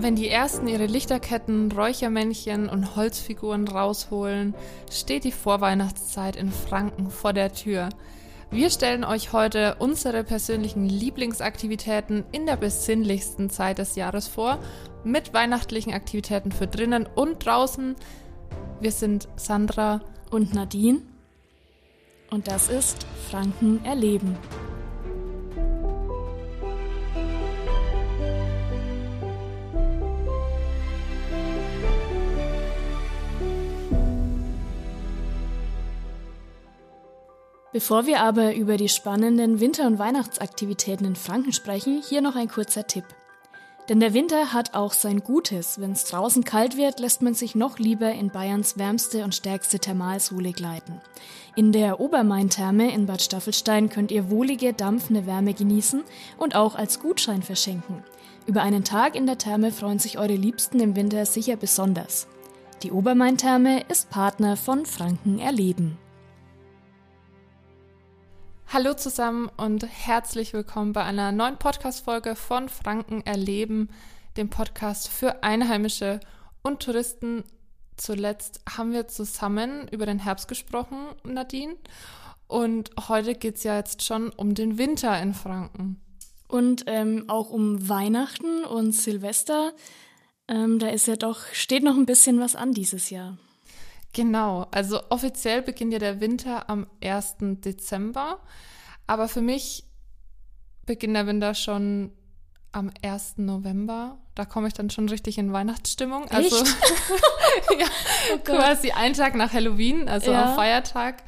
Wenn die ersten ihre Lichterketten, Räuchermännchen und Holzfiguren rausholen, steht die Vorweihnachtszeit in Franken vor der Tür. Wir stellen euch heute unsere persönlichen Lieblingsaktivitäten in der besinnlichsten Zeit des Jahres vor, mit weihnachtlichen Aktivitäten für drinnen und draußen. Wir sind Sandra und Nadine und das ist Franken erleben. Bevor wir aber über die spannenden Winter- und Weihnachtsaktivitäten in Franken sprechen, hier noch ein kurzer Tipp. Denn der Winter hat auch sein Gutes. Wenn es draußen kalt wird, lässt man sich noch lieber in Bayerns wärmste und stärkste Thermalsohle gleiten. In der Obermain-Therme in Bad Staffelstein könnt ihr wohlige, dampfende Wärme genießen und auch als Gutschein verschenken. Über einen Tag in der Therme freuen sich eure Liebsten im Winter sicher besonders. Die Obermain-Therme ist Partner von Franken Erleben. Hallo zusammen und herzlich willkommen bei einer neuen Podcast-Folge von Franken erleben, dem Podcast für Einheimische und Touristen. Zuletzt haben wir zusammen über den Herbst gesprochen, Nadine. Und heute geht es ja jetzt schon um den Winter in Franken. Und ähm, auch um Weihnachten und Silvester. Ähm, da ist ja doch, steht noch ein bisschen was an dieses Jahr. Genau, also offiziell beginnt ja der Winter am 1. Dezember, aber für mich beginnt der Winter schon am 1. November. Da komme ich dann schon richtig in Weihnachtsstimmung. Also ja, oh quasi einen Tag nach Halloween, also ja. am Feiertag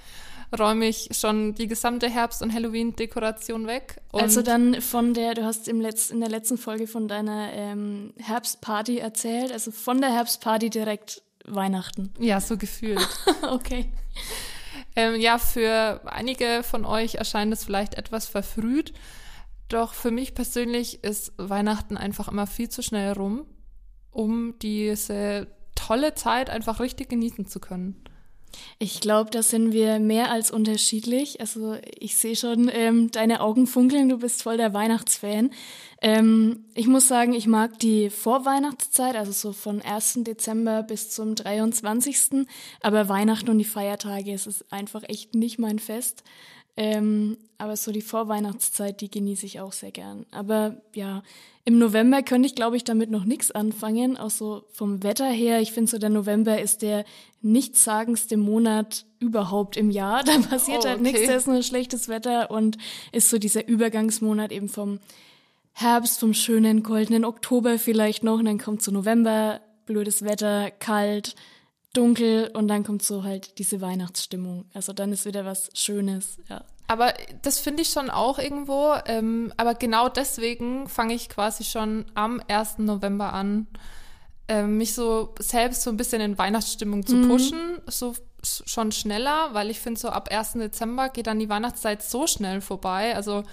räume ich schon die gesamte Herbst- und Halloween-Dekoration weg. also dann von der, du hast im Letz-, in der letzten Folge von deiner ähm, Herbstparty erzählt, also von der Herbstparty direkt Weihnachten. Ja, so gefühlt. okay. Ähm, ja, für einige von euch erscheint es vielleicht etwas verfrüht. Doch für mich persönlich ist Weihnachten einfach immer viel zu schnell rum, um diese tolle Zeit einfach richtig genießen zu können. Ich glaube, da sind wir mehr als unterschiedlich. Also ich sehe schon ähm, deine Augen funkeln, du bist voll der Weihnachtsfan. Ähm, ich muss sagen, ich mag die Vorweihnachtszeit, also so von 1. Dezember bis zum 23. Aber Weihnachten und die Feiertage, es ist einfach echt nicht mein Fest. Ähm, aber so die Vorweihnachtszeit, die genieße ich auch sehr gern. Aber ja, im November könnte ich, glaube ich, damit noch nichts anfangen. Auch so vom Wetter her. Ich finde so, der November ist der nichtssagendste Monat überhaupt im Jahr. Da passiert oh, halt nichts, da ist nur schlechtes Wetter und ist so dieser Übergangsmonat eben vom Herbst, vom schönen goldenen Oktober vielleicht noch. Und dann kommt so November, blödes Wetter, kalt, dunkel und dann kommt so halt diese Weihnachtsstimmung. Also dann ist wieder was Schönes, ja. Aber das finde ich schon auch irgendwo. Ähm, aber genau deswegen fange ich quasi schon am 1. November an, äh, mich so selbst so ein bisschen in Weihnachtsstimmung zu mhm. pushen. Mhm. So schon schneller, weil ich finde, so ab 1. Dezember geht dann die Weihnachtszeit so schnell vorbei. Also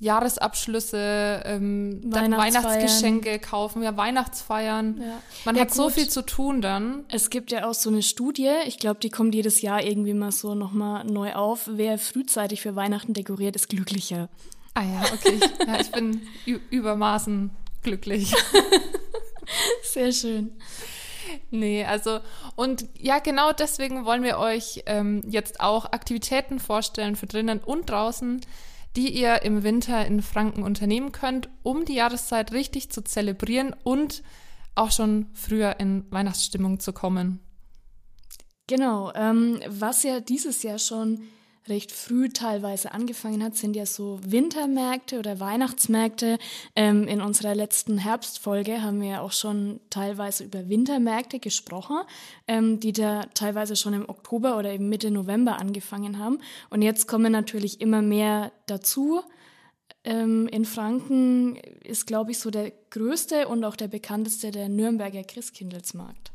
Jahresabschlüsse, ähm, dann Weihnachtsgeschenke kaufen, ja, Weihnachtsfeiern. Ja. Man ja, hat gut. so viel zu tun dann. Es gibt ja auch so eine Studie, ich glaube, die kommt jedes Jahr irgendwie mal so nochmal neu auf. Wer frühzeitig für Weihnachten dekoriert, ist glücklicher. Ah ja, okay. ja, ich bin übermaßen glücklich. Sehr schön. Nee, also und ja, genau deswegen wollen wir euch ähm, jetzt auch Aktivitäten vorstellen für drinnen und draußen, die ihr im Winter in Franken unternehmen könnt, um die Jahreszeit richtig zu zelebrieren und auch schon früher in Weihnachtsstimmung zu kommen. Genau, ähm, was ja dieses Jahr schon recht früh teilweise angefangen hat, sind ja so Wintermärkte oder Weihnachtsmärkte. Ähm, in unserer letzten Herbstfolge haben wir ja auch schon teilweise über Wintermärkte gesprochen, ähm, die da teilweise schon im Oktober oder eben Mitte November angefangen haben. Und jetzt kommen natürlich immer mehr dazu. Ähm, in Franken ist, glaube ich, so der größte und auch der bekannteste der Nürnberger Christkindlesmarkt.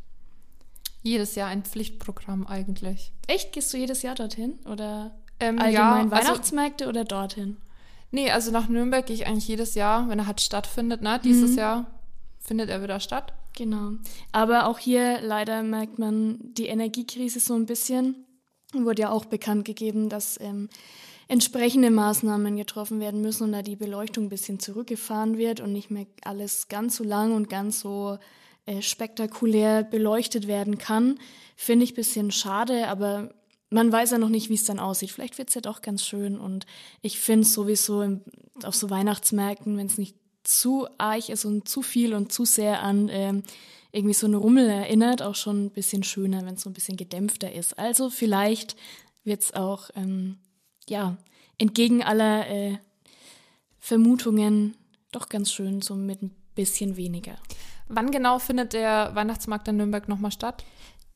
Jedes Jahr ein Pflichtprogramm eigentlich. Echt? Gehst du jedes Jahr dorthin? Oder ähm, allgemein ja, also Weihnachtsmärkte also, oder dorthin? Nee, also nach Nürnberg gehe ich eigentlich jedes Jahr, wenn er halt stattfindet. Ne? Dieses mhm. Jahr findet er wieder statt. Genau. Aber auch hier leider merkt man die Energiekrise so ein bisschen. Wurde ja auch bekannt gegeben, dass ähm, entsprechende Maßnahmen getroffen werden müssen und da die Beleuchtung ein bisschen zurückgefahren wird und nicht mehr alles ganz so lang und ganz so äh, spektakulär beleuchtet werden kann, finde ich ein bisschen schade, aber man weiß ja noch nicht, wie es dann aussieht. Vielleicht wird es ja doch ganz schön und ich finde es sowieso im, auf so Weihnachtsmärkten, wenn es nicht zu arg ist und zu viel und zu sehr an ähm, irgendwie so einen Rummel erinnert, auch schon ein bisschen schöner, wenn es so ein bisschen gedämpfter ist. Also vielleicht wird es auch, ähm, ja, entgegen aller äh, Vermutungen doch ganz schön, so mit ein bisschen weniger. Wann genau findet der Weihnachtsmarkt in Nürnberg nochmal statt?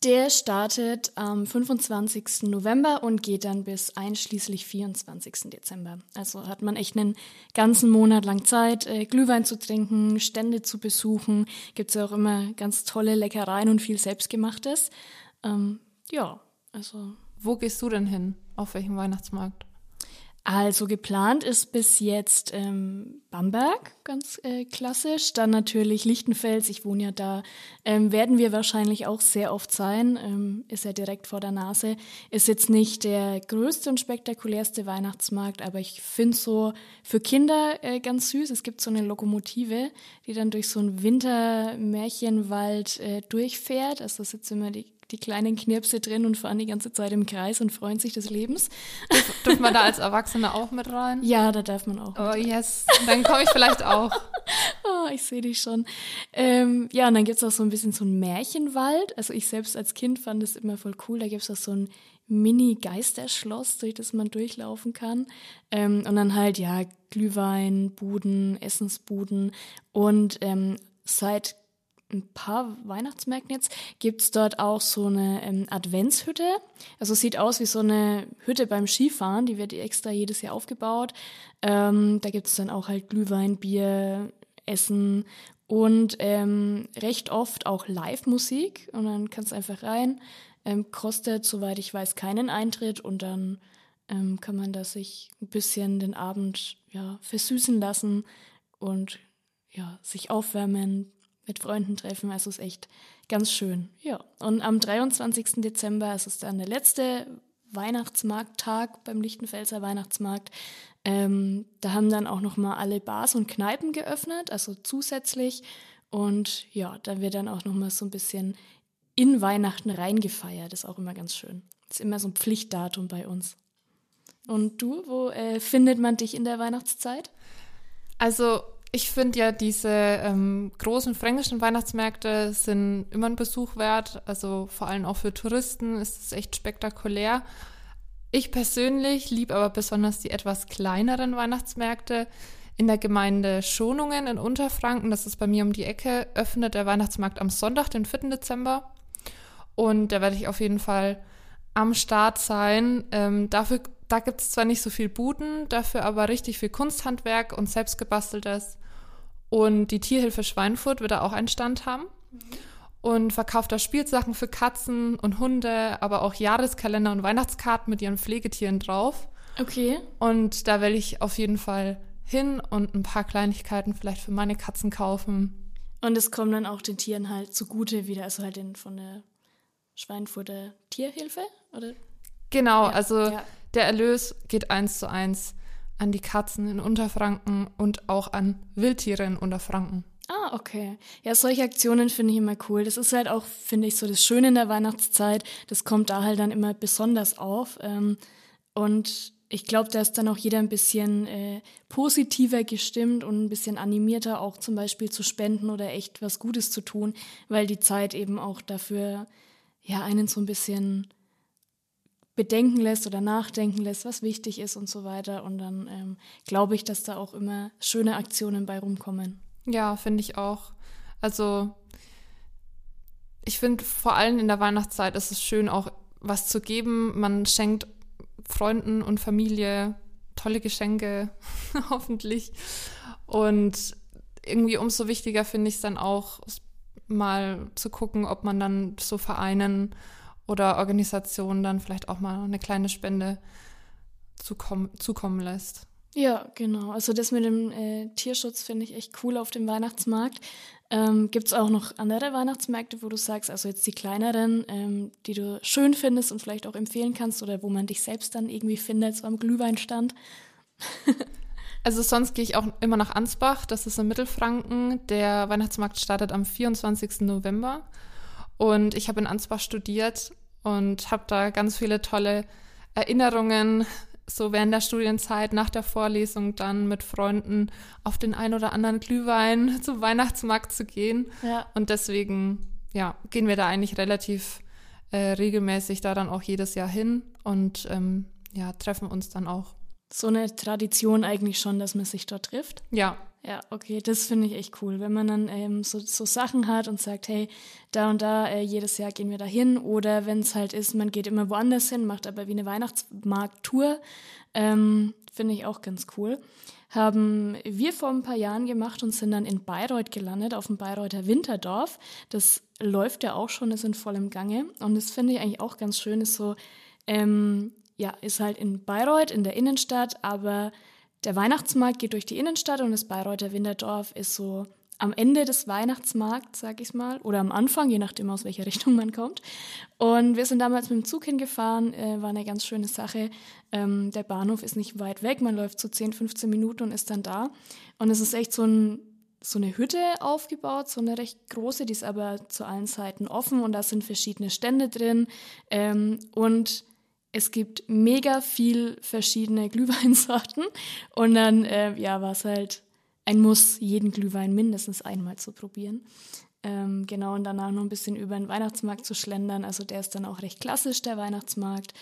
Der startet am 25. November und geht dann bis einschließlich 24. Dezember. Also hat man echt einen ganzen Monat lang Zeit, äh, Glühwein zu trinken, Stände zu besuchen. Gibt es ja auch immer ganz tolle Leckereien und viel Selbstgemachtes. Ähm, ja, also. Wo gehst du denn hin? Auf welchem Weihnachtsmarkt? Also geplant ist bis jetzt ähm, Bamberg, ganz äh, klassisch. Dann natürlich Lichtenfels, ich wohne ja da. Ähm, werden wir wahrscheinlich auch sehr oft sein. Ähm, ist ja direkt vor der Nase. Ist jetzt nicht der größte und spektakulärste Weihnachtsmarkt, aber ich finde so für Kinder äh, ganz süß. Es gibt so eine Lokomotive, die dann durch so einen Wintermärchenwald äh, durchfährt. Also da sitzen immer die die kleinen Knirpse drin und fahren die ganze Zeit im Kreis und freuen sich des Lebens. Darf, darf man da als Erwachsener auch mit rein? Ja, da darf man auch. Oh yes, dann komme ich vielleicht auch. oh, ich sehe dich schon. Ähm, ja, und dann gibt es auch so ein bisschen so einen Märchenwald. Also ich selbst als Kind fand es immer voll cool. Da gibt es auch so ein Mini-Geisterschloss, durch das man durchlaufen kann. Ähm, und dann halt, ja, Glühwein, Buden, Essensbuden und ähm, seit ein paar Weihnachtsmärkten jetzt gibt es dort auch so eine ähm, Adventshütte. Also sieht aus wie so eine Hütte beim Skifahren, die wird extra jedes Jahr aufgebaut. Ähm, da gibt es dann auch halt Glühwein, Bier, Essen und ähm, recht oft auch Live-Musik. Und dann kannst du einfach rein. Ähm, kostet, soweit ich weiß, keinen Eintritt und dann ähm, kann man da sich ein bisschen den Abend ja, versüßen lassen und ja, sich aufwärmen, mit Freunden treffen. Also es ist echt ganz schön. Ja. Und am 23. Dezember ist es dann der letzte Weihnachtsmarkttag beim Lichtenfelser Weihnachtsmarkt. Ähm, da haben dann auch noch mal alle Bars und Kneipen geöffnet, also zusätzlich. Und ja, da wird dann auch noch mal so ein bisschen in Weihnachten reingefeiert. Ist auch immer ganz schön. Ist immer so ein Pflichtdatum bei uns. Und du, wo äh, findet man dich in der Weihnachtszeit? Also ich finde ja, diese ähm, großen fränkischen Weihnachtsmärkte sind immer ein Besuch wert. Also vor allem auch für Touristen ist es echt spektakulär. Ich persönlich liebe aber besonders die etwas kleineren Weihnachtsmärkte. In der Gemeinde Schonungen in Unterfranken, das ist bei mir um die Ecke, öffnet der Weihnachtsmarkt am Sonntag, den 4. Dezember. Und da werde ich auf jeden Fall am Start sein. Ähm, dafür da gibt es zwar nicht so viel Buden, dafür aber richtig viel Kunsthandwerk und selbstgebasteltes. Und die Tierhilfe Schweinfurt wird da auch einen Stand haben mhm. und verkauft da Spielsachen für Katzen und Hunde, aber auch Jahreskalender und Weihnachtskarten mit ihren Pflegetieren drauf. Okay. Und da will ich auf jeden Fall hin und ein paar Kleinigkeiten vielleicht für meine Katzen kaufen. Und es kommt dann auch den Tieren halt zugute wieder, also halt den von der Schweinfurter Tierhilfe, oder? Genau, ja, also ja. Der Erlös geht eins zu eins an die Katzen in Unterfranken und auch an Wildtiere in Unterfranken. Ah, okay. Ja, solche Aktionen finde ich immer cool. Das ist halt auch, finde ich, so das Schöne in der Weihnachtszeit. Das kommt da halt dann immer besonders auf. Ähm, und ich glaube, da ist dann auch jeder ein bisschen äh, positiver gestimmt und ein bisschen animierter, auch zum Beispiel zu spenden oder echt was Gutes zu tun, weil die Zeit eben auch dafür ja einen so ein bisschen bedenken lässt oder nachdenken lässt, was wichtig ist und so weiter. Und dann ähm, glaube ich, dass da auch immer schöne Aktionen bei rumkommen. Ja, finde ich auch. Also ich finde vor allem in der Weihnachtszeit ist es schön, auch was zu geben. Man schenkt Freunden und Familie tolle Geschenke, hoffentlich. Und irgendwie umso wichtiger finde ich es dann auch, mal zu gucken, ob man dann so Vereinen oder Organisationen dann vielleicht auch mal eine kleine Spende zukommen, zukommen lässt. Ja, genau. Also das mit dem äh, Tierschutz finde ich echt cool auf dem Weihnachtsmarkt. Ähm, Gibt es auch noch andere Weihnachtsmärkte, wo du sagst, also jetzt die kleineren, ähm, die du schön findest und vielleicht auch empfehlen kannst oder wo man dich selbst dann irgendwie findet, so am Glühweinstand? also sonst gehe ich auch immer nach Ansbach, das ist in Mittelfranken. Der Weihnachtsmarkt startet am 24. November und ich habe in Ansbach studiert und habe da ganz viele tolle Erinnerungen so während der Studienzeit nach der Vorlesung dann mit Freunden auf den ein oder anderen Glühwein zum Weihnachtsmarkt zu gehen. Ja. Und deswegen, ja, gehen wir da eigentlich relativ äh, regelmäßig da dann auch jedes Jahr hin und ähm, ja, treffen uns dann auch. So eine Tradition eigentlich schon, dass man sich dort trifft? Ja. Ja, okay, das finde ich echt cool, wenn man dann ähm, so, so Sachen hat und sagt, hey, da und da, äh, jedes Jahr gehen wir da hin. Oder wenn es halt ist, man geht immer woanders hin, macht aber wie eine Weihnachtsmarkttour, ähm, finde ich auch ganz cool. Haben wir vor ein paar Jahren gemacht und sind dann in Bayreuth gelandet, auf dem Bayreuther Winterdorf. Das läuft ja auch schon, ist in vollem Gange. Und das finde ich eigentlich auch ganz schön, ist so, ähm, ja, ist halt in Bayreuth, in der Innenstadt, aber der Weihnachtsmarkt geht durch die Innenstadt und das Bayreuther Winterdorf ist so am Ende des Weihnachtsmarkts, sag ich mal, oder am Anfang, je nachdem aus welcher Richtung man kommt. Und wir sind damals mit dem Zug hingefahren, äh, war eine ganz schöne Sache. Ähm, der Bahnhof ist nicht weit weg, man läuft so 10, 15 Minuten und ist dann da. Und es ist echt so, ein, so eine Hütte aufgebaut, so eine recht große, die ist aber zu allen Seiten offen und da sind verschiedene Stände drin. Ähm, und es gibt mega viel verschiedene Glühweinsorten und dann äh, ja, war es halt ein Muss, jeden Glühwein mindestens einmal zu probieren. Ähm, genau, und danach noch ein bisschen über den Weihnachtsmarkt zu schlendern. Also der ist dann auch recht klassisch, der Weihnachtsmarkt.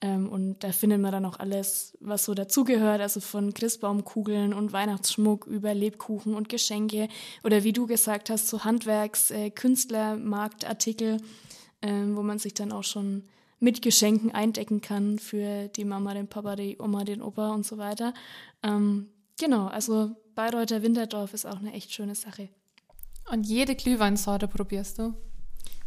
Ähm, und da findet man dann auch alles, was so dazugehört, also von Christbaumkugeln und Weihnachtsschmuck über Lebkuchen und Geschenke oder wie du gesagt hast, so Handwerks-, äh, Künstlermarktartikel, ähm, wo man sich dann auch schon mit Geschenken eindecken kann für die Mama, den Papa, die Oma, den Opa und so weiter. Ähm, genau, also Bayreuther Winterdorf ist auch eine echt schöne Sache. Und jede Glühweinsorte probierst du?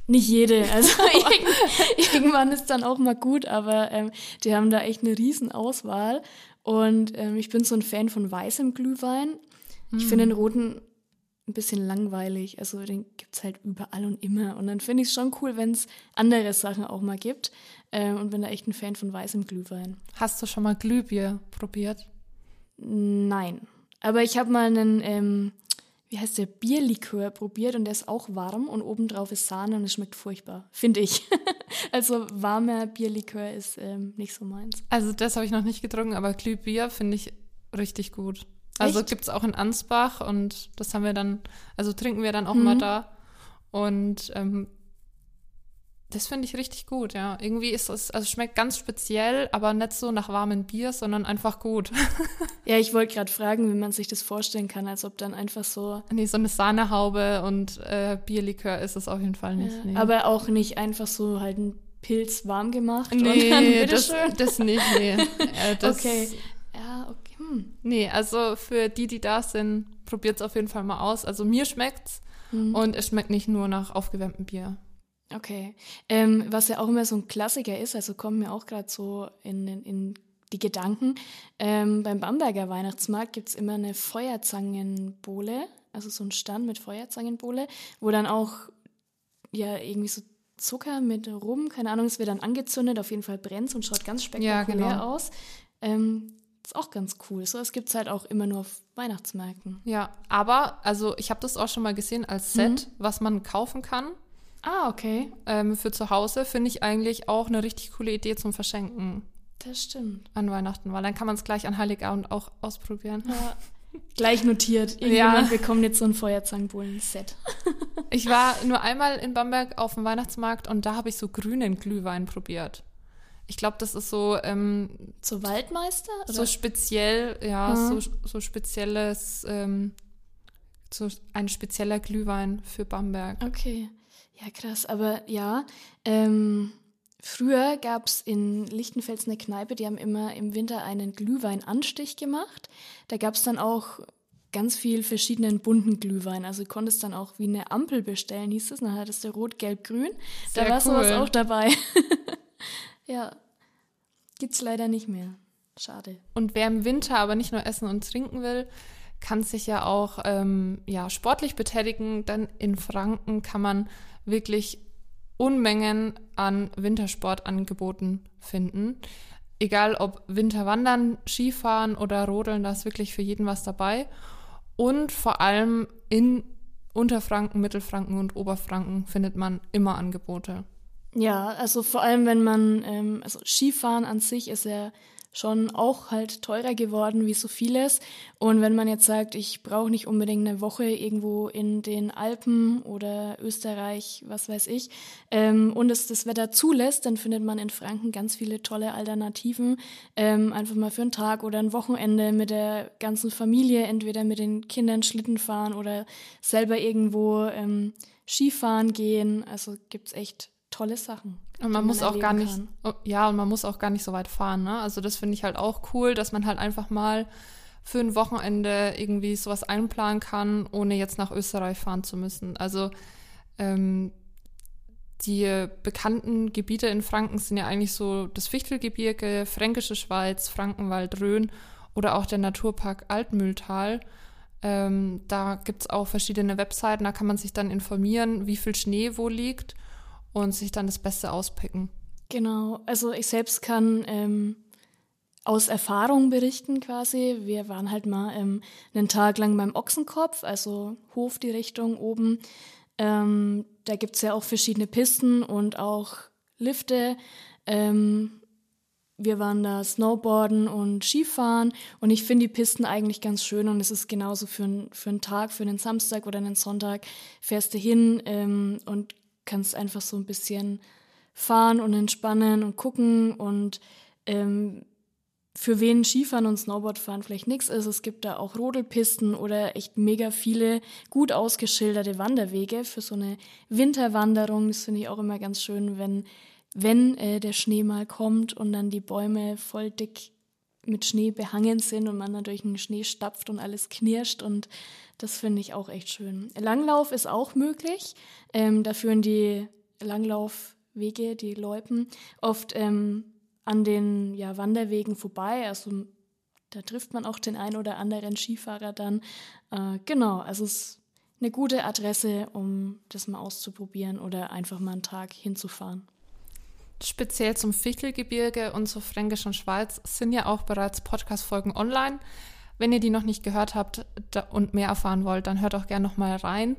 Nicht jede. Also irgendwann ist dann auch mal gut, aber ähm, die haben da echt eine riesen Auswahl. Und ähm, ich bin so ein Fan von weißem Glühwein. Ich mm. finde den roten ein bisschen langweilig. Also den gibt es halt überall und immer. Und dann finde ich es schon cool, wenn es andere Sachen auch mal gibt. Ähm, und bin da echt ein Fan von weißem Glühwein. Hast du schon mal Glühbier probiert? Nein. Aber ich habe mal einen, ähm, wie heißt der, Bierlikör probiert und der ist auch warm und obendrauf ist Sahne und es schmeckt furchtbar, finde ich. also warmer Bierlikör ist ähm, nicht so meins. Also das habe ich noch nicht getrunken, aber Glühbier finde ich richtig gut. Also gibt es auch in Ansbach und das haben wir dann, also trinken wir dann auch mhm. mal da. Und ähm, das finde ich richtig gut, ja. Irgendwie ist es, also schmeckt ganz speziell, aber nicht so nach warmem Bier, sondern einfach gut. ja, ich wollte gerade fragen, wie man sich das vorstellen kann, als ob dann einfach so. Nee, so eine Sahnehaube und äh, Bierlikör ist es auf jeden Fall nicht. Ja, nee. Aber auch nicht einfach so halt ein Pilz warm gemacht. Nee, das, das nicht, nee. äh, das, okay. Hm. Nee, also für die, die da sind, probiert es auf jeden Fall mal aus. Also mir schmeckt's hm. und es schmeckt nicht nur nach aufgewärmtem Bier. Okay. Ähm, was ja auch immer so ein Klassiker ist, also kommt mir auch gerade so in, in, die Gedanken. Ähm, beim Bamberger Weihnachtsmarkt gibt es immer eine Feuerzangenbowle, also so ein Stand mit Feuerzangenbowle, wo dann auch ja irgendwie so Zucker mit Rum, keine Ahnung, es wird dann angezündet, auf jeden Fall brennt und schaut ganz spektakulär ja, genau. aus. Ähm, ist auch ganz cool. So, es gibt es halt auch immer nur auf Weihnachtsmärkten. Ja, aber, also ich habe das auch schon mal gesehen als Set, mhm. was man kaufen kann. Ah, okay. Ähm, für zu Hause finde ich eigentlich auch eine richtig coole Idee zum Verschenken. Das stimmt. An Weihnachten, weil dann kann man es gleich an Heiligabend auch ausprobieren. Ja. Gleich notiert. Irgendjemand ja. bekommt jetzt so ein Feuerzangenbullen-Set. ich war nur einmal in Bamberg auf dem Weihnachtsmarkt und da habe ich so grünen Glühwein probiert. Ich glaube, das ist so. Ähm, so Waldmeister? Oder? So speziell, ja, mhm. so, so spezielles. Ähm, so ein spezieller Glühwein für Bamberg. Okay. Ja, krass. Aber ja, ähm, früher gab es in Lichtenfels eine Kneipe, die haben immer im Winter einen Glühweinanstich gemacht. Da gab es dann auch ganz viel verschiedenen bunten Glühwein. Also du konntest dann auch wie eine Ampel bestellen, hieß es. Dann hattest du rot, gelb, grün. Sehr da war cool. sowas auch dabei. Ja. Gibt's leider nicht mehr. Schade. Und wer im Winter aber nicht nur essen und trinken will, kann sich ja auch ähm, ja, sportlich betätigen, denn in Franken kann man wirklich Unmengen an Wintersportangeboten finden. Egal ob Winterwandern, Skifahren oder Rodeln, da ist wirklich für jeden was dabei. Und vor allem in Unterfranken, Mittelfranken und Oberfranken findet man immer Angebote. Ja, also vor allem, wenn man, ähm, also Skifahren an sich ist ja schon auch halt teurer geworden wie so vieles. Und wenn man jetzt sagt, ich brauche nicht unbedingt eine Woche irgendwo in den Alpen oder Österreich, was weiß ich, ähm, und es das Wetter zulässt, dann findet man in Franken ganz viele tolle Alternativen. Ähm, einfach mal für einen Tag oder ein Wochenende mit der ganzen Familie, entweder mit den Kindern Schlitten fahren oder selber irgendwo ähm, Skifahren gehen. Also gibt es echt tolle Sachen. Und man muss man auch gar nicht. Oh, ja, und man muss auch gar nicht so weit fahren, ne? Also das finde ich halt auch cool, dass man halt einfach mal für ein Wochenende irgendwie sowas einplanen kann, ohne jetzt nach Österreich fahren zu müssen. Also ähm, die bekannten Gebiete in Franken sind ja eigentlich so das Fichtelgebirge, Fränkische Schweiz, Frankenwald, Rhön oder auch der Naturpark Altmühltal. Ähm, da gibt es auch verschiedene Webseiten, da kann man sich dann informieren, wie viel Schnee wo liegt und sich dann das Beste auspicken. Genau, also ich selbst kann ähm, aus Erfahrung berichten quasi. Wir waren halt mal ähm, einen Tag lang beim Ochsenkopf, also Hof die Richtung oben. Ähm, da gibt es ja auch verschiedene Pisten und auch Lifte. Ähm, wir waren da Snowboarden und Skifahren und ich finde die Pisten eigentlich ganz schön und es ist genauso für, ein, für einen Tag, für einen Samstag oder einen Sonntag fährst du hin ähm, und kannst einfach so ein bisschen fahren und entspannen und gucken und ähm, für wen Skifahren und Snowboardfahren vielleicht nichts ist. Es gibt da auch Rodelpisten oder echt mega viele gut ausgeschilderte Wanderwege für so eine Winterwanderung. Das finde ich auch immer ganz schön, wenn, wenn äh, der Schnee mal kommt und dann die Bäume voll dick mit Schnee behangen sind und man dann durch den Schnee stapft und alles knirscht und das finde ich auch echt schön. Langlauf ist auch möglich. Ähm, da führen die Langlaufwege, die Loipen, oft ähm, an den ja, Wanderwegen vorbei. Also da trifft man auch den ein oder anderen Skifahrer dann. Äh, genau, also es ist eine gute Adresse, um das mal auszuprobieren oder einfach mal einen Tag hinzufahren. Speziell zum Fichtelgebirge und zur Fränkischen Schweiz sind ja auch bereits Podcast-Folgen online. Wenn ihr die noch nicht gehört habt und mehr erfahren wollt, dann hört auch gerne noch mal rein.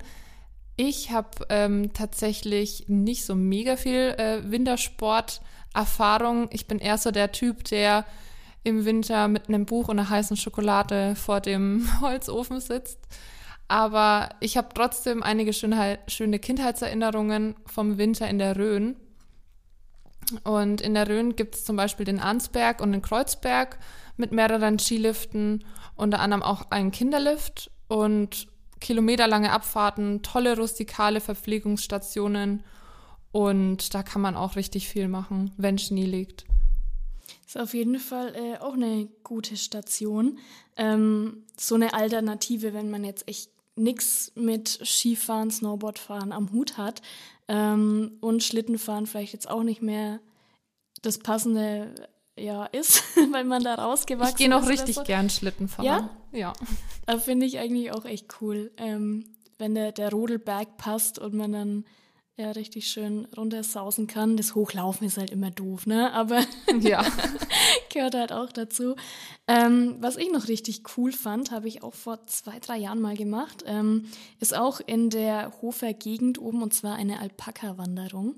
Ich habe ähm, tatsächlich nicht so mega viel äh, Wintersport-Erfahrung. Ich bin eher so der Typ, der im Winter mit einem Buch und einer heißen Schokolade vor dem Holzofen sitzt. Aber ich habe trotzdem einige schöne, schöne Kindheitserinnerungen vom Winter in der Rhön. Und in der Rhön gibt es zum Beispiel den Arnsberg und den Kreuzberg mit mehreren Skiliften, unter anderem auch einen Kinderlift und kilometerlange Abfahrten, tolle rustikale Verpflegungsstationen und da kann man auch richtig viel machen, wenn Schnee liegt. Ist auf jeden Fall äh, auch eine gute Station. Ähm, so eine Alternative, wenn man jetzt echt nichts mit Skifahren, Snowboardfahren am Hut hat ähm, und Schlittenfahren vielleicht jetzt auch nicht mehr das passende ja, ist, weil man da rausgewachsen ist. Ich gehe noch richtig so. gern Schlitten fahren. Ja? Ja. Da finde ich eigentlich auch echt cool, ähm, wenn der, der Rodelberg passt und man dann ja richtig schön runtersausen kann. Das Hochlaufen ist halt immer doof, ne? Aber ja. gehört halt auch dazu. Ähm, was ich noch richtig cool fand, habe ich auch vor zwei, drei Jahren mal gemacht, ähm, ist auch in der Hofer Gegend oben und zwar eine Alpaka-Wanderung.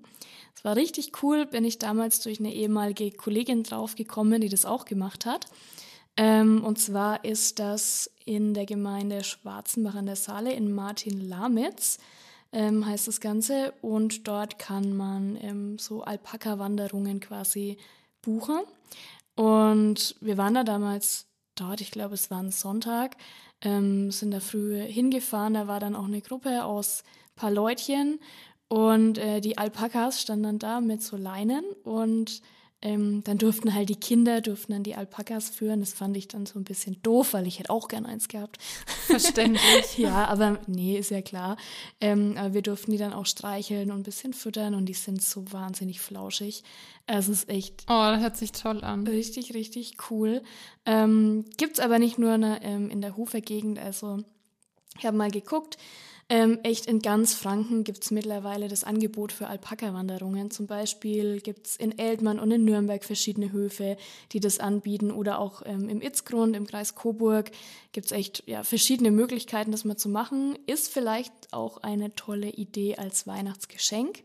Es war richtig cool, bin ich damals durch eine ehemalige Kollegin draufgekommen, die das auch gemacht hat. Ähm, und zwar ist das in der Gemeinde Schwarzenbach an der Saale in Martin-Lamitz, ähm, heißt das Ganze. Und dort kann man ähm, so Alpaka-Wanderungen quasi buchen. Und wir waren da damals dort, ich glaube, es war ein Sonntag, ähm, sind da früh hingefahren. Da war dann auch eine Gruppe aus paar Leutchen und äh, die Alpakas standen dann da mit so Leinen und Ähm, dann durften halt die Kinder, durften dann die Alpakas führen. Das fand ich dann so ein bisschen doof, weil ich hätte auch gern eins gehabt. Verständlich. ja, aber nee, ist ja klar. Ähm, aber wir durften die dann auch streicheln und ein bisschen füttern und die sind so wahnsinnig flauschig. Es ist echt. Oh, das hört sich toll an. Richtig, richtig cool. Ähm, Gibt aber nicht nur eine, ähm, in der Hufer-Gegend. Also, ich habe mal geguckt. Ähm, echt in ganz Franken gibt es mittlerweile das Angebot für Alpaka-Wanderungen. Zum Beispiel gibt es in Eltmann und in Nürnberg verschiedene Höfe, die das anbieten. Oder auch ähm, im Itzgrund, im Kreis Coburg, gibt es echt ja, verschiedene Möglichkeiten, das mal zu machen. Ist vielleicht auch eine tolle Idee als Weihnachtsgeschenk.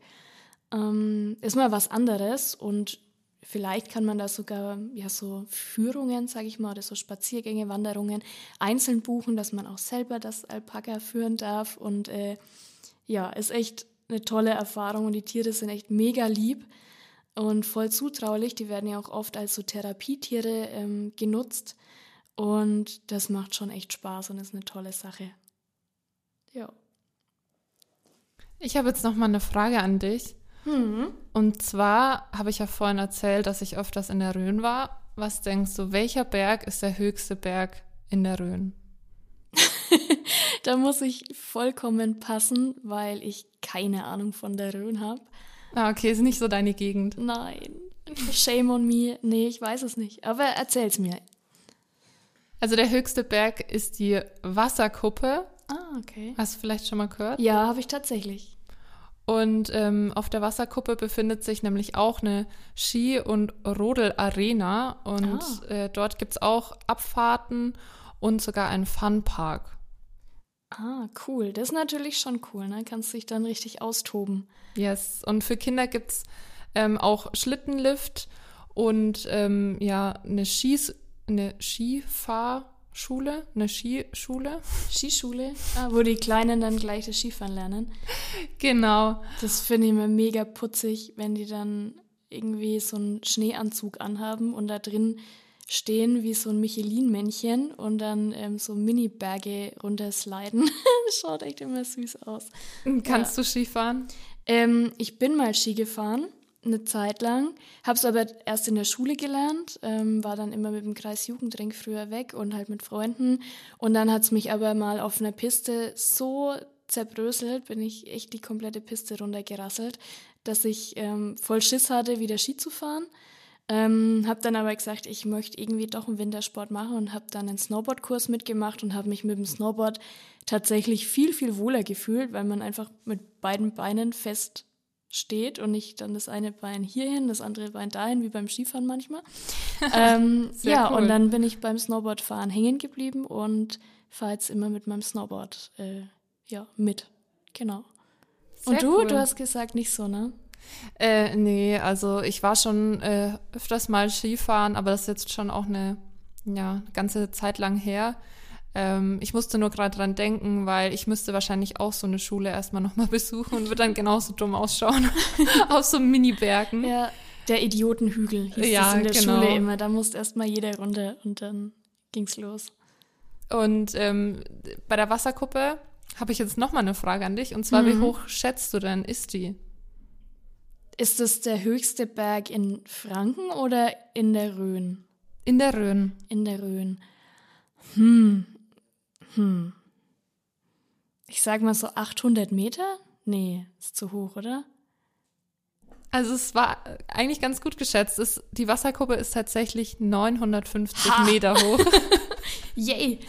Ähm, ist mal was anderes und Vielleicht kann man da sogar ja so Führungen, sage ich mal, oder so Spaziergänge, Wanderungen einzeln buchen, dass man auch selber das Alpaka führen darf. Und äh, ja, ist echt eine tolle Erfahrung und die Tiere sind echt mega lieb und voll zutraulich. Die werden ja auch oft als so Therapietiere ähm, genutzt und das macht schon echt Spaß und ist eine tolle Sache. Ja. Ich habe jetzt noch mal eine Frage an dich. Mhm. Und zwar habe ich ja vorhin erzählt, dass ich öfters in der Rhön war. Was denkst du, welcher Berg ist der höchste Berg in der Rhön? da muss ich vollkommen passen, weil ich keine Ahnung von der Rhön habe. Ah, okay, ist nicht so deine Gegend. Nein. Shame on me. Nee, ich weiß es nicht. Aber erzähl's mir. Also der höchste Berg ist die Wasserkuppe. Ah, okay. Hast du vielleicht schon mal gehört? Ja, habe ich tatsächlich. Und ähm, auf der Wasserkuppe befindet sich nämlich auch eine Ski- und Rodel-Arena. Und ah. äh, dort gibt es auch Abfahrten und sogar einen Funpark. Ah, cool. Das ist natürlich schon cool, ne? Kannst dich dann richtig austoben. Yes. Und für Kinder gibt es ähm, auch Schlittenlift und ähm, ja, eine, Skis eine Skifahr- Schule, eine Skischule. Skischule, ah, wo die Kleinen dann gleich das Skifahren lernen. Genau. Das finde ich immer mega putzig, wenn die dann irgendwie so einen Schneeanzug anhaben und da drin stehen wie so ein Michelin-Männchen und dann ähm, so Mini-Berge runtersliden. das schaut echt immer süß aus. Kannst ja. du Skifahren? Ähm, ich bin mal Ski gefahren eine Zeit lang, habe es aber erst in der Schule gelernt, ähm, war dann immer mit dem Kreis Jugendring früher weg und halt mit Freunden. Und dann hat es mich aber mal auf einer Piste so zerbröselt, bin ich echt die komplette Piste runtergerasselt, dass ich ähm, voll Schiss hatte, wieder Ski zu fahren. Ähm, habe dann aber gesagt, ich möchte irgendwie doch einen Wintersport machen und habe dann einen Snowboardkurs mitgemacht und habe mich mit dem Snowboard tatsächlich viel, viel wohler gefühlt, weil man einfach mit beiden Beinen fest steht und nicht dann das eine Bein hierhin, das andere Bein dahin, wie beim Skifahren manchmal. ähm, ja, cool. und dann bin ich beim Snowboardfahren hängen geblieben und fahre jetzt immer mit meinem Snowboard äh, ja, mit. Genau. Sehr und du, cool. du hast gesagt, nicht so, ne? Äh, nee, also ich war schon äh, öfters mal Skifahren, aber das ist jetzt schon auch eine ja, ganze Zeit lang her. Ähm, ich musste nur gerade dran denken, weil ich müsste wahrscheinlich auch so eine Schule erstmal nochmal besuchen und würde dann genauso dumm ausschauen auf so Mini-Bergen. Ja, der Idiotenhügel hieß ja, das in der genau. Schule immer. Da musste erstmal jeder runter und dann ging's los. Und ähm, bei der Wasserkuppe habe ich jetzt nochmal eine Frage an dich. Und zwar, mhm. wie hoch schätzt du denn, ist die? Ist es der höchste Berg in Franken oder in der Rhön? In der Rhön. In der Rhön. Hm, hm. Ich sag mal so 800 Meter? Nee, ist zu hoch, oder? Also es war eigentlich ganz gut geschätzt. Es, die Wasserkuppe ist tatsächlich 950 ha. Meter hoch. Yay!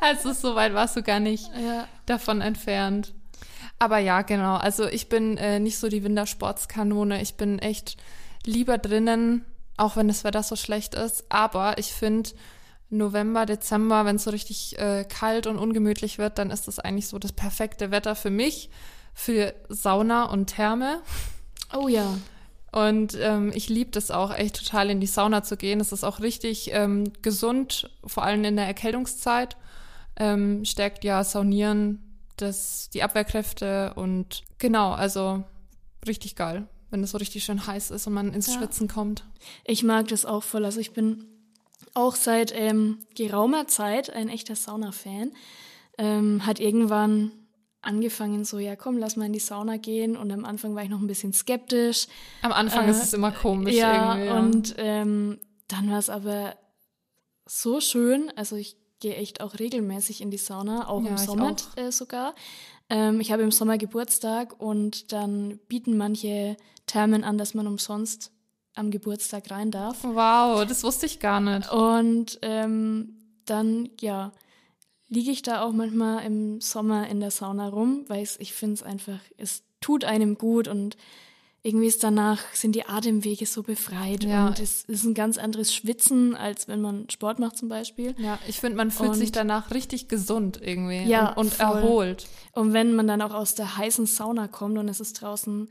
Also so weit warst du gar nicht ja. davon entfernt. Aber ja, genau. Also ich bin äh, nicht so die Wintersportskanone. Ich bin echt lieber drinnen, auch wenn das Wetter so schlecht ist. Aber ich finde, November, Dezember, wenn es so richtig äh, kalt und ungemütlich wird, dann ist das eigentlich so das perfekte Wetter für mich, für Sauna und Therme. Oh ja. Und ähm, ich liebe das auch echt total in die Sauna zu gehen. Es ist auch richtig ähm, gesund, vor allem in der Erkältungszeit. Ähm, stärkt ja Saunieren das, die Abwehrkräfte und genau, also richtig geil, wenn es so richtig schön heiß ist und man ins ja. Schwitzen kommt. Ich mag das auch voll. Also ich bin auch seit ähm, geraumer Zeit ein echter Sauna-Fan. Ähm, hat irgendwann angefangen so, ja komm, lass mal in die Sauna gehen. Und am Anfang war ich noch ein bisschen skeptisch. Am Anfang äh, ist es immer komisch ja, irgendwie. Ja, und ähm, dann war es aber so schön. Also ich gehe echt auch regelmäßig in die Sauna, auch ja, im Sommer auch. Äh, sogar. Ähm, ich habe im Sommer Geburtstag und dann bieten manche Thermen an, dass man umsonst am Geburtstag rein darf. Wow, das wusste ich gar nicht. Und ähm, dann, ja, liege ich da auch manchmal im Sommer in der Sauna rum, weil ich finde es einfach, es tut einem gut und irgendwie ist danach, sind die Atemwege so befreit ja. und es ist ein ganz anderes Schwitzen, als wenn man Sport macht zum Beispiel. Ja, ich finde, man fühlt und, sich danach richtig gesund irgendwie ja, und, und erholt. Und wenn man dann auch aus der heißen Sauna kommt und es ist draußen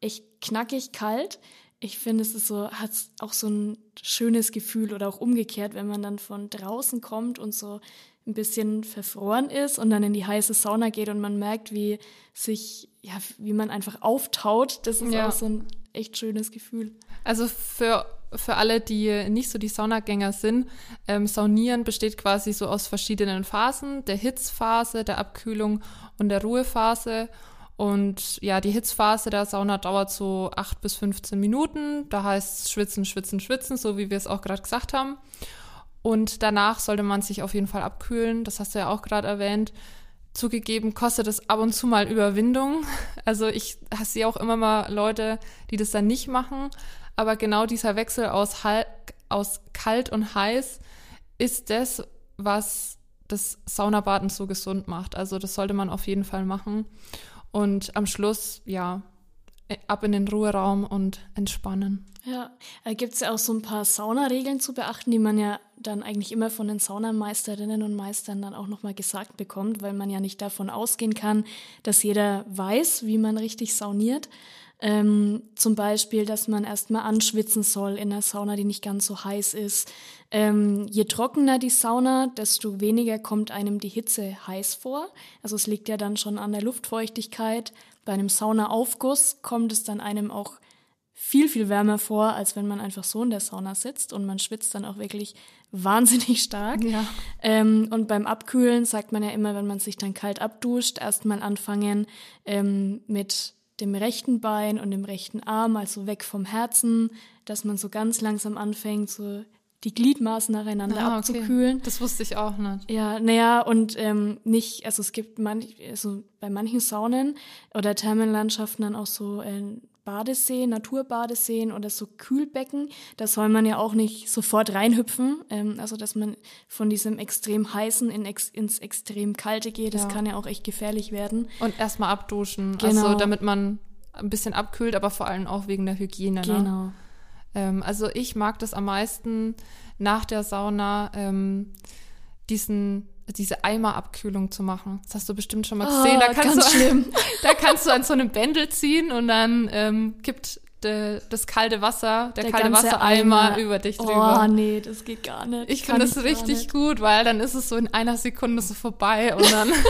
echt knackig kalt, ich finde, es ist so, hat auch so ein schönes Gefühl oder auch umgekehrt, wenn man dann von draußen kommt und so ein bisschen verfroren ist und dann in die heiße Sauna geht und man merkt, wie sich, ja, wie man einfach auftaut. Das ist ja. auch so ein echt schönes Gefühl. Also für, für alle, die nicht so die Saunagänger sind, ähm, Saunieren besteht quasi so aus verschiedenen Phasen, der Hitzphase, der Abkühlung und der Ruhephase. Und ja, die Hitzphase der Sauna dauert so acht bis 15 Minuten. Da heißt es schwitzen, schwitzen, schwitzen, so wie wir es auch gerade gesagt haben. Und danach sollte man sich auf jeden Fall abkühlen. Das hast du ja auch gerade erwähnt. Zugegeben kostet es ab und zu mal Überwindung. Also ich sehe auch immer mal Leute, die das dann nicht machen. Aber genau dieser Wechsel aus, aus kalt und heiß ist das, was das Saunabaden so gesund macht. Also das sollte man auf jeden Fall machen. Und am Schluss, ja, ab in den Ruheraum und entspannen. Ja, da gibt es ja auch so ein paar Saunaregeln zu beachten, die man ja dann eigentlich immer von den Saunameisterinnen und Meistern dann auch nochmal gesagt bekommt, weil man ja nicht davon ausgehen kann, dass jeder weiß, wie man richtig sauniert. Ähm, zum Beispiel, dass man erstmal anschwitzen soll in einer Sauna, die nicht ganz so heiß ist. Ähm, je trockener die Sauna, desto weniger kommt einem die Hitze heiß vor. Also es liegt ja dann schon an der Luftfeuchtigkeit. Bei einem Saunaaufguss kommt es dann einem auch viel, viel wärmer vor, als wenn man einfach so in der Sauna sitzt und man schwitzt dann auch wirklich wahnsinnig stark. Ja. Ähm, und beim Abkühlen sagt man ja immer, wenn man sich dann kalt abduscht, erstmal anfangen ähm, mit dem rechten Bein und dem rechten Arm, also weg vom Herzen, dass man so ganz langsam anfängt, so die Gliedmaßen nacheinander ah, okay. abzukühlen. Das wusste ich auch nicht. Ja, naja, und ähm, nicht, also es gibt manch, also bei manchen Saunen oder Thermenlandschaften dann auch so äh, Badeseen, Naturbadeseen oder so Kühlbecken, da soll man ja auch nicht sofort reinhüpfen. Ähm, also, dass man von diesem extrem heißen in ex ins extrem kalte geht, das ja. kann ja auch echt gefährlich werden. Und erstmal abduschen, genau. also damit man ein bisschen abkühlt, aber vor allem auch wegen der Hygiene. Ne? Genau. Ähm, also ich mag das am meisten nach der Sauna, ähm, diesen diese Eimerabkühlung zu machen. Das hast du bestimmt schon mal oh, gesehen. Da kannst, du, schlimm. da kannst du an so einem Bändel ziehen und dann ähm, kippt de, das kalte Wasser, der, der kalte Wassereimer über dich drüber. Oh nee, das geht gar nicht. Ich finde das richtig gut, weil dann ist es so in einer Sekunde so vorbei und dann.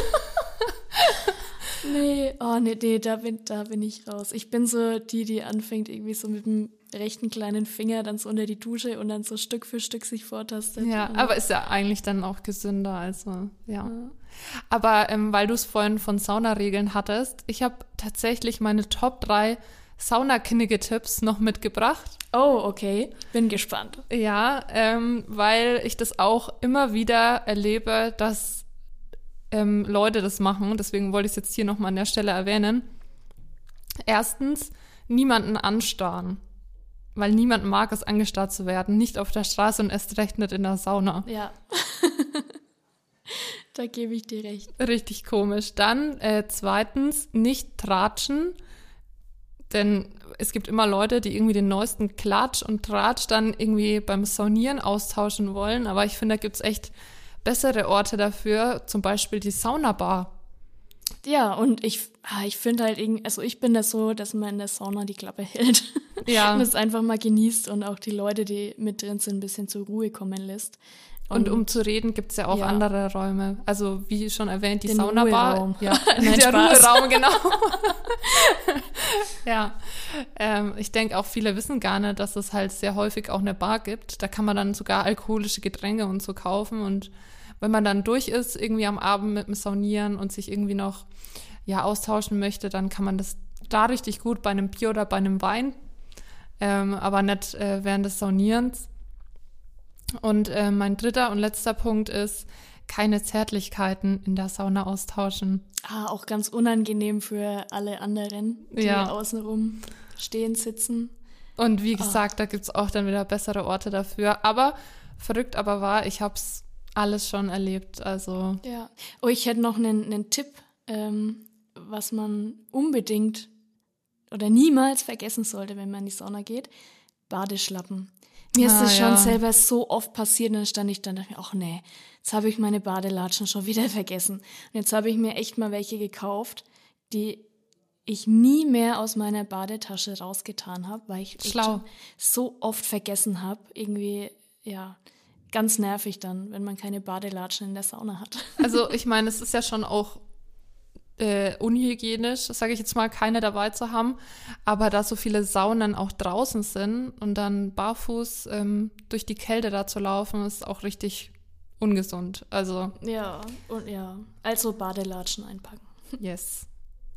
nee, oh nee, nee, da bin, da bin ich raus. Ich bin so die, die anfängt irgendwie so mit dem rechten kleinen Finger dann so unter die Dusche und dann so Stück für Stück sich vortastet. Ja, aber ist ja eigentlich dann auch gesünder, also ja. ja. Aber ähm, weil du es vorhin von Saunaregeln hattest, ich habe tatsächlich meine Top 3 Saunaknigge-Tipps noch mitgebracht. Oh, okay. Bin gespannt. Ja, ähm, weil ich das auch immer wieder erlebe, dass ähm, Leute das machen. Deswegen wollte ich es jetzt hier nochmal an der Stelle erwähnen. Erstens, niemanden anstarren weil niemand mag es, angestarrt zu werden. Nicht auf der Straße und erst recht nicht in der Sauna. Ja. da gebe ich dir recht. Richtig komisch. Dann äh, zweitens, nicht tratschen. Denn es gibt immer Leute, die irgendwie den neuesten Klatsch und Tratsch dann irgendwie beim Saunieren austauschen wollen. Aber ich finde, da gibt es echt bessere Orte dafür. Zum Beispiel die Saunabar. Ja, und ich, ah, ich finde halt irgendwie, also ich bin das so, dass man in der Sauna die Klappe hält. Ja. und es einfach mal genießt und auch die Leute, die mit drin sind, ein bisschen zur Ruhe kommen lässt. Und, und um zu reden, gibt's ja auch ja. andere Räume. Also wie schon erwähnt, die Den Saunabar. Ruheraum. Ja, Nein, der Spaß. Ruheraum, genau. ja. Ähm, ich denke auch viele wissen gar nicht, dass es halt sehr häufig auch eine Bar gibt. Da kann man dann sogar alkoholische Getränke und so kaufen und wenn man dann durch ist, irgendwie am Abend mit dem Saunieren und sich irgendwie noch ja austauschen möchte, dann kann man das da richtig gut bei einem Bier oder bei einem Wein, ähm, aber nicht äh, während des Saunierens. Und äh, mein dritter und letzter Punkt ist, keine Zärtlichkeiten in der Sauna austauschen. Ah, auch ganz unangenehm für alle anderen, die Ja. außenrum stehen, sitzen. Und wie Ah. gesagt, da gibt es auch dann wieder bessere Orte dafür. Aber verrückt aber wahr, ich habe es alles schon erlebt. Also Ja. Oh, ich hätte noch einen, einen Tipp, ähm, was man unbedingt oder niemals vergessen sollte, wenn man in die Sauna geht. Badeschlappen. Mir ist Ah, das schon ja. selber so oft passiert und dann stand ich dann und dachte mir, ach nee, jetzt habe ich meine Badelatschen schon wieder vergessen. Und jetzt habe ich mir echt mal welche gekauft, die ich nie mehr aus meiner Badetasche rausgetan habe, weil ich Schlau. schon so oft vergessen habe. Irgendwie, ja, ganz nervig dann, wenn man keine Badelatschen in der Sauna hat. Also ich meine, es ist ja schon auch äh, unhygienisch, sage ich jetzt mal, keine dabei zu haben. Aber da so viele Saunen auch draußen sind und dann barfuß ähm, durch die Kälte da zu laufen, ist auch richtig ungesund. Also Ja, und ja, also Badelatschen einpacken. yes.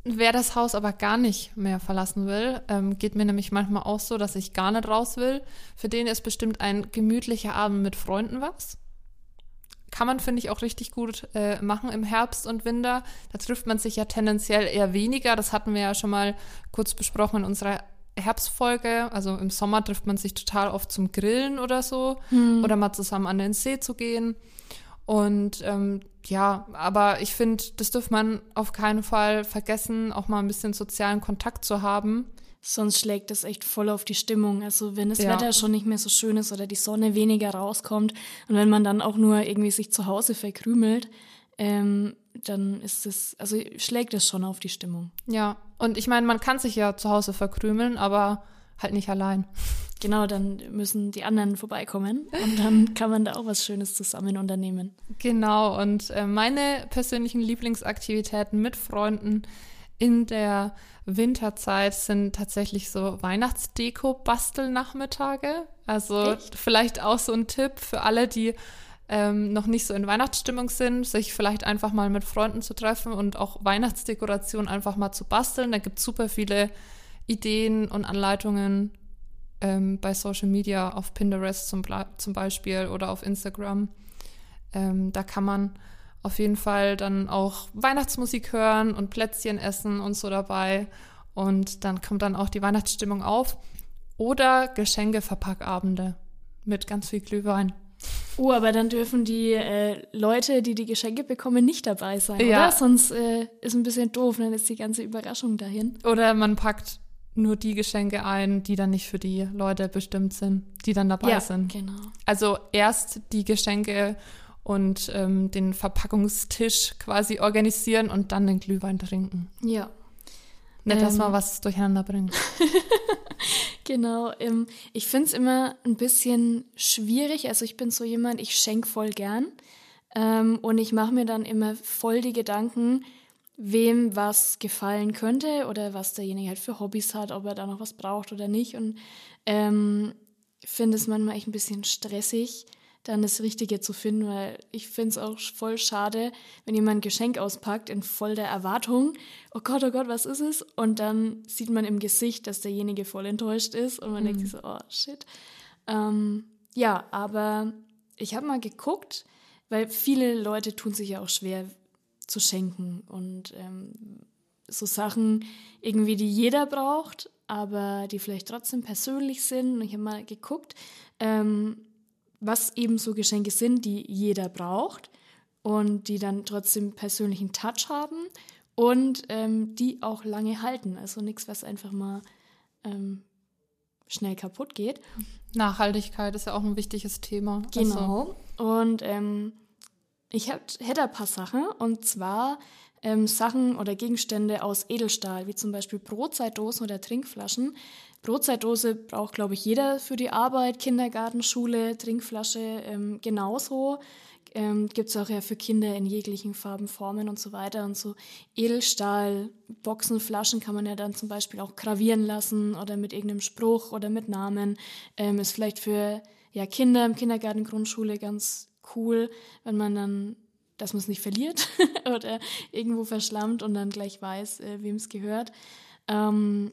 Wer das Haus aber gar nicht mehr verlassen will, ähm, geht mir nämlich manchmal auch so, dass ich gar nicht raus will. Für den ist bestimmt ein gemütlicher Abend mit Freunden was. Kann man, finde ich, auch richtig gut äh, machen im Herbst und Winter. Da trifft man sich ja tendenziell eher weniger. Das hatten wir ja schon mal kurz besprochen in unserer Herbstfolge. Also im Sommer trifft man sich total oft zum Grillen oder so. Oder mal zusammen an den See zu gehen. Und ähm, ja, aber ich finde, das dürfte man auf keinen Fall vergessen, auch mal ein bisschen sozialen Kontakt zu haben. Sonst schlägt das echt voll auf die Stimmung. Also wenn das Ja. Wetter schon nicht mehr so schön ist oder die Sonne weniger rauskommt und wenn man dann auch nur irgendwie sich zu Hause verkrümelt, ähm, dann ist es, also schlägt es schon auf die Stimmung. Ja, und ich meine, man kann sich ja zu Hause verkrümeln, aber halt nicht allein. Genau, dann müssen die anderen vorbeikommen und dann kann man da auch was Schönes zusammen unternehmen. Genau, und äh, meine persönlichen Lieblingsaktivitäten mit Freunden in der Winterzeit sind tatsächlich so Weihnachtsdeko-Bastelnachmittage. Also Echt? vielleicht auch so ein Tipp für alle, die ähm, noch nicht so in Weihnachtsstimmung sind, sich vielleicht einfach mal mit Freunden zu treffen und auch Weihnachtsdekoration einfach mal zu basteln. Da gibt es super viele Ideen und Anleitungen ähm, bei Social Media, auf Pinterest zum, zum Beispiel oder auf Instagram. Ähm, da kann man auf jeden Fall dann auch Weihnachtsmusik hören und Plätzchen essen und so dabei. Und dann kommt dann auch die Weihnachtsstimmung auf. Oder Geschenkeverpackabende mit ganz viel Glühwein. Oh, aber dann dürfen die äh, Leute, die die Geschenke bekommen, nicht dabei sein, Ja. oder? Sonst äh, ist ein bisschen doof, dann ist die ganze Überraschung dahin. Oder man packt nur die Geschenke ein, die dann nicht für die Leute bestimmt sind, die dann dabei sind. genau. Also erst die Geschenke und ähm, den Verpackungstisch quasi organisieren und dann den Glühwein trinken. Ja. Nicht, dass Ähm. man was durcheinander bringt. Genau, ähm, ich finde es immer ein bisschen schwierig. Also ich bin so jemand, ich schenke voll gern. Ähm, und ich mache mir dann immer voll die Gedanken, wem was gefallen könnte oder was derjenige halt für Hobbys hat, ob er da noch was braucht oder nicht. Und ähm, finde es manchmal echt ein bisschen stressig, dann das Richtige zu finden, weil ich finde es auch voll schade, wenn jemand ein Geschenk auspackt in voll der Erwartung, oh Gott, oh Gott, was ist es? Und dann sieht man im Gesicht, dass derjenige voll enttäuscht ist und man denkt sich so, oh shit. Ähm, ja, aber ich habe mal geguckt, weil viele Leute tun sich ja auch schwer zu schenken und ähm, so Sachen irgendwie, die jeder braucht, aber die vielleicht trotzdem persönlich sind. Und ich habe mal geguckt, ähm, was eben so Geschenke sind, die jeder braucht und die dann trotzdem persönlichen Touch haben und ähm, die auch lange halten. Also nichts, was einfach mal ähm, schnell kaputt geht. Nachhaltigkeit ist ja auch ein wichtiges Thema. Also, Genau. Und ähm, ich hätte ein paar Sachen und zwar ähm, Sachen oder Gegenstände aus Edelstahl, wie zum Beispiel Brotzeitdosen oder Trinkflaschen. Brotzeitdose braucht, glaube ich, jeder für die Arbeit, Kindergarten, Schule, Trinkflasche ähm, genauso. Ähm, Gibt es auch ja für Kinder in jeglichen Farben, Formen und so weiter. Und so Edelstahl, Boxen, Flaschen kann man ja dann zum Beispiel auch gravieren lassen oder mit irgendeinem Spruch oder mit Namen. Ähm, ist vielleicht für ja, Kinder im Kindergarten, Grundschule ganz cool, wenn man dann dass man es nicht verliert oder irgendwo verschlammt und dann gleich weiß, äh, wem es gehört. Ähm,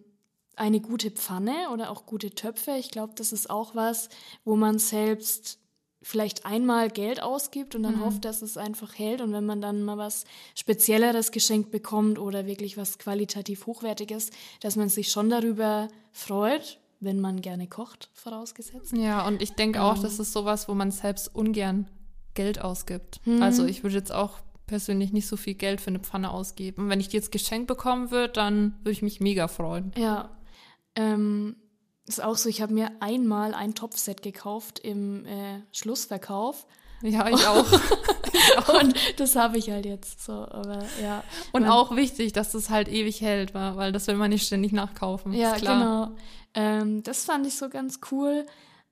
eine gute Pfanne oder auch gute Töpfe. Ich glaube, das ist auch was, wo man selbst vielleicht einmal Geld ausgibt und dann mhm. hofft, dass es einfach hält. Und wenn man dann mal was Spezielleres geschenkt bekommt oder wirklich was qualitativ Hochwertiges, dass man sich schon darüber freut, wenn man gerne kocht, vorausgesetzt. Ja, und ich denke auch, ähm. das ist sowas, wo man selbst ungern Geld ausgibt. Mhm. Also ich würde jetzt auch persönlich nicht so viel Geld für eine Pfanne ausgeben. Wenn ich die jetzt geschenkt bekommen würde, dann würde ich mich mega freuen. Ja. Ähm, ist auch so, ich habe mir einmal ein Topfset gekauft im äh, Schlussverkauf. Ja, ich auch. Und das habe ich halt jetzt so, aber ja. Und man, auch wichtig, dass das halt ewig hält, weil das will man nicht ständig nachkaufen. Ja, genau. Ähm, das fand ich so ganz cool.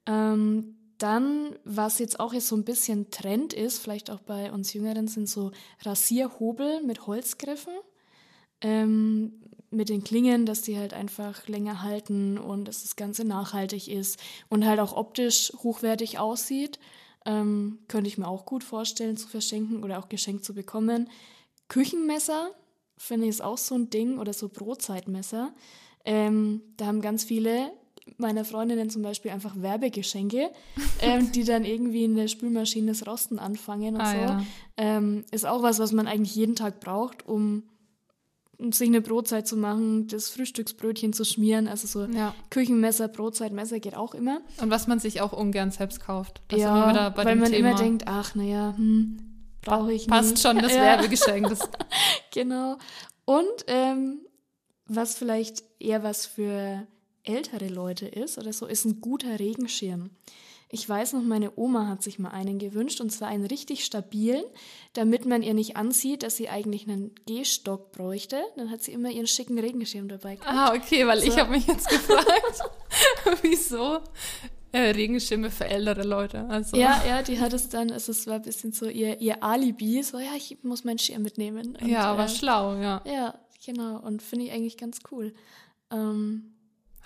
Ähm, dann, was jetzt auch jetzt so ein bisschen Trend ist, vielleicht auch bei uns Jüngeren, sind so Rasierhobel mit Holzgriffen. Ähm, mit den Klingen, dass die halt einfach länger halten und dass das Ganze nachhaltig ist und halt auch optisch hochwertig aussieht. Ähm, könnte ich mir auch gut vorstellen zu verschenken oder auch geschenkt zu bekommen. Küchenmesser finde ich ist auch so ein Ding oder so Brotzeitmesser. Ähm, da haben ganz viele meiner Freundinnen zum Beispiel einfach Werbegeschenke, ähm, die dann irgendwie in der Spülmaschine das Rosten anfangen und ah, so. Ja. Ähm, ist auch was, was man eigentlich jeden Tag braucht, um sich eine Brotzeit zu machen, das Frühstücksbrötchen zu schmieren, also so ja. Küchenmesser, Brotzeitmesser geht auch immer. Und was man sich auch ungern selbst kauft. Das ja, weil man Thema. immer denkt, ach naja, hm, brauche ich Passt nicht. Passt schon das ja. Werbegeschenk. Das genau. Und ähm, was vielleicht eher was für ältere Leute ist oder so, ist ein guter Regenschirm. Ich weiß noch, meine Oma hat sich mal einen gewünscht und zwar einen richtig stabilen, damit man ihr nicht ansieht, dass sie eigentlich einen Gehstock bräuchte. Dann hat sie immer ihren schicken Regenschirm dabei gehabt. Ah, okay, weil so. ich habe mich jetzt gefragt, wieso äh, Regenschirme für ältere Leute. Also. Ja, ja, die hat es dann, also es war ein bisschen so ihr, ihr Alibi, so ja, ich muss meinen Schirm mitnehmen. Und, ja, aber äh, schlau, ja. Ja, genau. Und finde ich eigentlich ganz cool. Ähm,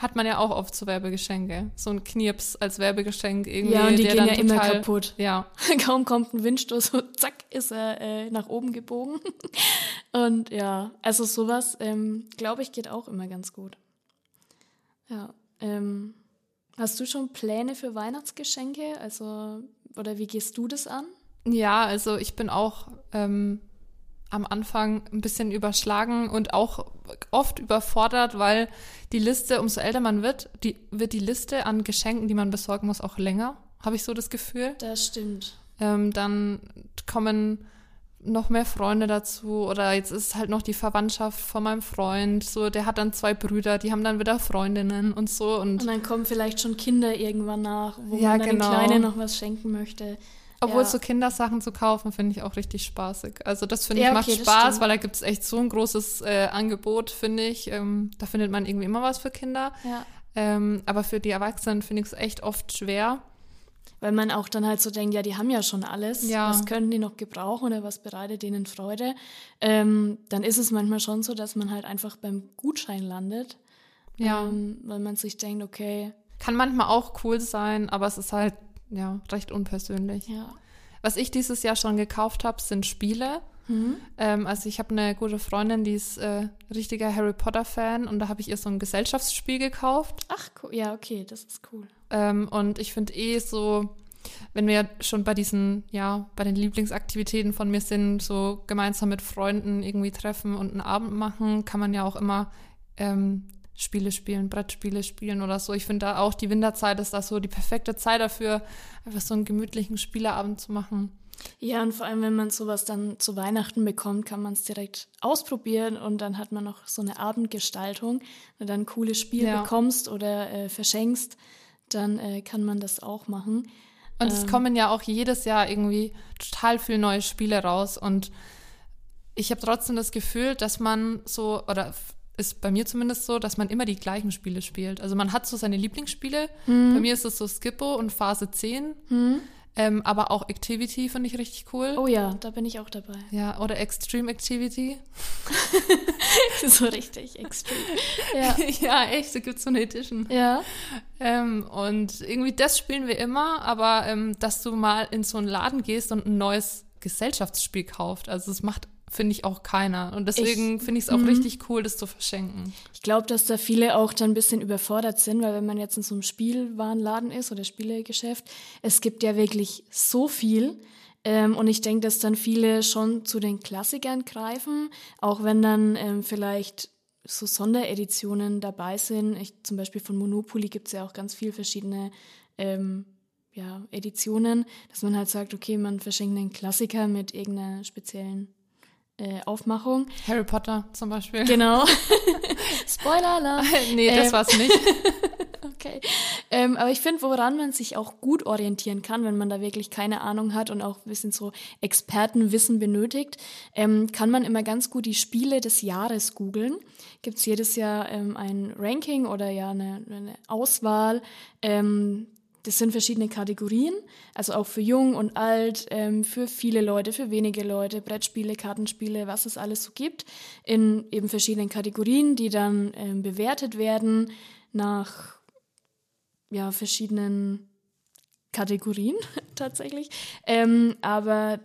hat man ja auch oft so Werbegeschenke. So ein Knirps als Werbegeschenk irgendwie. Ja, und die gehen ja total, immer kaputt. Ja. Kaum kommt ein Windstoß, so zack, ist er äh, nach oben gebogen. und ja, also sowas, ähm, glaube ich, geht auch immer ganz gut. Ja. Ähm, hast du schon Pläne für Weihnachtsgeschenke? Also, oder wie gehst du das an? Ja, also ich bin auch ähm, am Anfang ein bisschen überschlagen und auch oft überfordert, weil die Liste, umso älter man wird, die, wird die Liste an Geschenken, die man besorgen muss, auch länger, habe ich so das Gefühl. Das stimmt. Ähm, dann kommen noch mehr Freunde dazu oder jetzt ist halt noch die Verwandtschaft von meinem Freund, so der hat dann zwei Brüder, die haben dann wieder Freundinnen und so und, und dann kommen vielleicht schon Kinder irgendwann nach, wo ja, man dann genau. den Kleinen noch was schenken möchte. Obwohl ja. so Kindersachen zu kaufen, finde ich auch richtig spaßig. Also das finde ich ja, okay, macht Spaß, weil da gibt es echt so ein großes äh, Angebot, finde ich. Ähm, da findet man irgendwie immer was für Kinder. Ja. Ähm, aber für die Erwachsenen finde ich es echt oft schwer. Weil man auch dann halt so denkt, ja, die haben ja schon alles. Ja. Was können die noch gebrauchen oder was bereitet denen Freude? Ähm, dann ist es manchmal schon so, dass man halt einfach beim Gutschein landet. Ja. Ähm, weil man sich denkt, okay. Kann manchmal auch cool sein, aber es ist halt ja, recht unpersönlich. Ja. Was ich dieses Jahr schon gekauft habe, sind Spiele. Mhm. Ähm, also ich habe eine gute Freundin, die ist äh, richtiger Harry Potter-Fan und da habe ich ihr so ein Gesellschaftsspiel gekauft. Ach, cool. ja, okay, das ist cool. Ähm, und ich finde eh so, wenn wir schon bei diesen, ja, bei den Lieblingsaktivitäten von mir sind, so gemeinsam mit Freunden irgendwie treffen und einen Abend machen, kann man ja auch immer ähm, Spiele spielen, Brettspiele spielen oder so. Ich finde da auch die Winterzeit ist da so die perfekte Zeit dafür, einfach so einen gemütlichen Spieleabend zu machen. Ja, und vor allem, wenn man sowas dann zu Weihnachten bekommt, kann man es direkt ausprobieren und dann hat man noch so eine Abendgestaltung. Wenn du dann ein cooles Spiel ja. bekommst oder äh, verschenkst, dann äh, kann man das auch machen. Und ähm, es kommen ja auch jedes Jahr irgendwie total viele neue Spiele raus und ich habe trotzdem das Gefühl, dass man so, oder ist bei mir zumindest so, dass man immer die gleichen Spiele spielt. Also man hat so seine Lieblingsspiele. Mhm. Bei mir ist es so Skippo und Phase 10. Mhm. Ähm, aber auch Activity finde ich richtig cool. Oh ja, da bin ich auch dabei. Ja, oder Extreme Activity. so richtig extrem. Ja, ja echt, da gibt es so eine Edition. Ja. Ähm, und irgendwie das spielen wir immer, aber ähm, dass du mal in so einen Laden gehst und ein neues Gesellschaftsspiel kauft. Also es macht, finde ich, auch keiner. Und deswegen finde ich es auch mhm. richtig cool, das zu verschenken. Ich glaube, dass da viele auch dann ein bisschen überfordert sind, weil wenn man jetzt in so einem Spielwarenladen ist oder Spielegeschäft, es gibt ja wirklich so viel. Ähm, und ich denke, dass dann viele schon zu den Klassikern greifen, auch wenn dann ähm, vielleicht so Sondereditionen dabei sind. Ich, zum Beispiel von Monopoly gibt es ja auch ganz viele verschiedene ähm, ja, Editionen, dass man halt sagt, okay, man verschenkt einen Klassiker mit irgendeiner speziellen äh, Aufmachung. Harry Potter zum Beispiel. Genau. Spoiler-Alarm. nee, das ähm, war's nicht. okay. Ähm, aber ich finde, woran man sich auch gut orientieren kann, wenn man da wirklich keine Ahnung hat und auch ein bisschen so Expertenwissen benötigt, ähm, kann man immer ganz gut die Spiele des Jahres googeln. Gibt es jedes Jahr ähm, ein Ranking oder ja eine, eine Auswahl ähm, das sind verschiedene Kategorien, also auch für jung und alt, ähm, für viele Leute, für wenige Leute, Brettspiele, Kartenspiele, was es alles so gibt, in eben verschiedenen Kategorien, die dann ähm, bewertet werden nach ja, verschiedenen Kategorien tatsächlich. Ähm, aber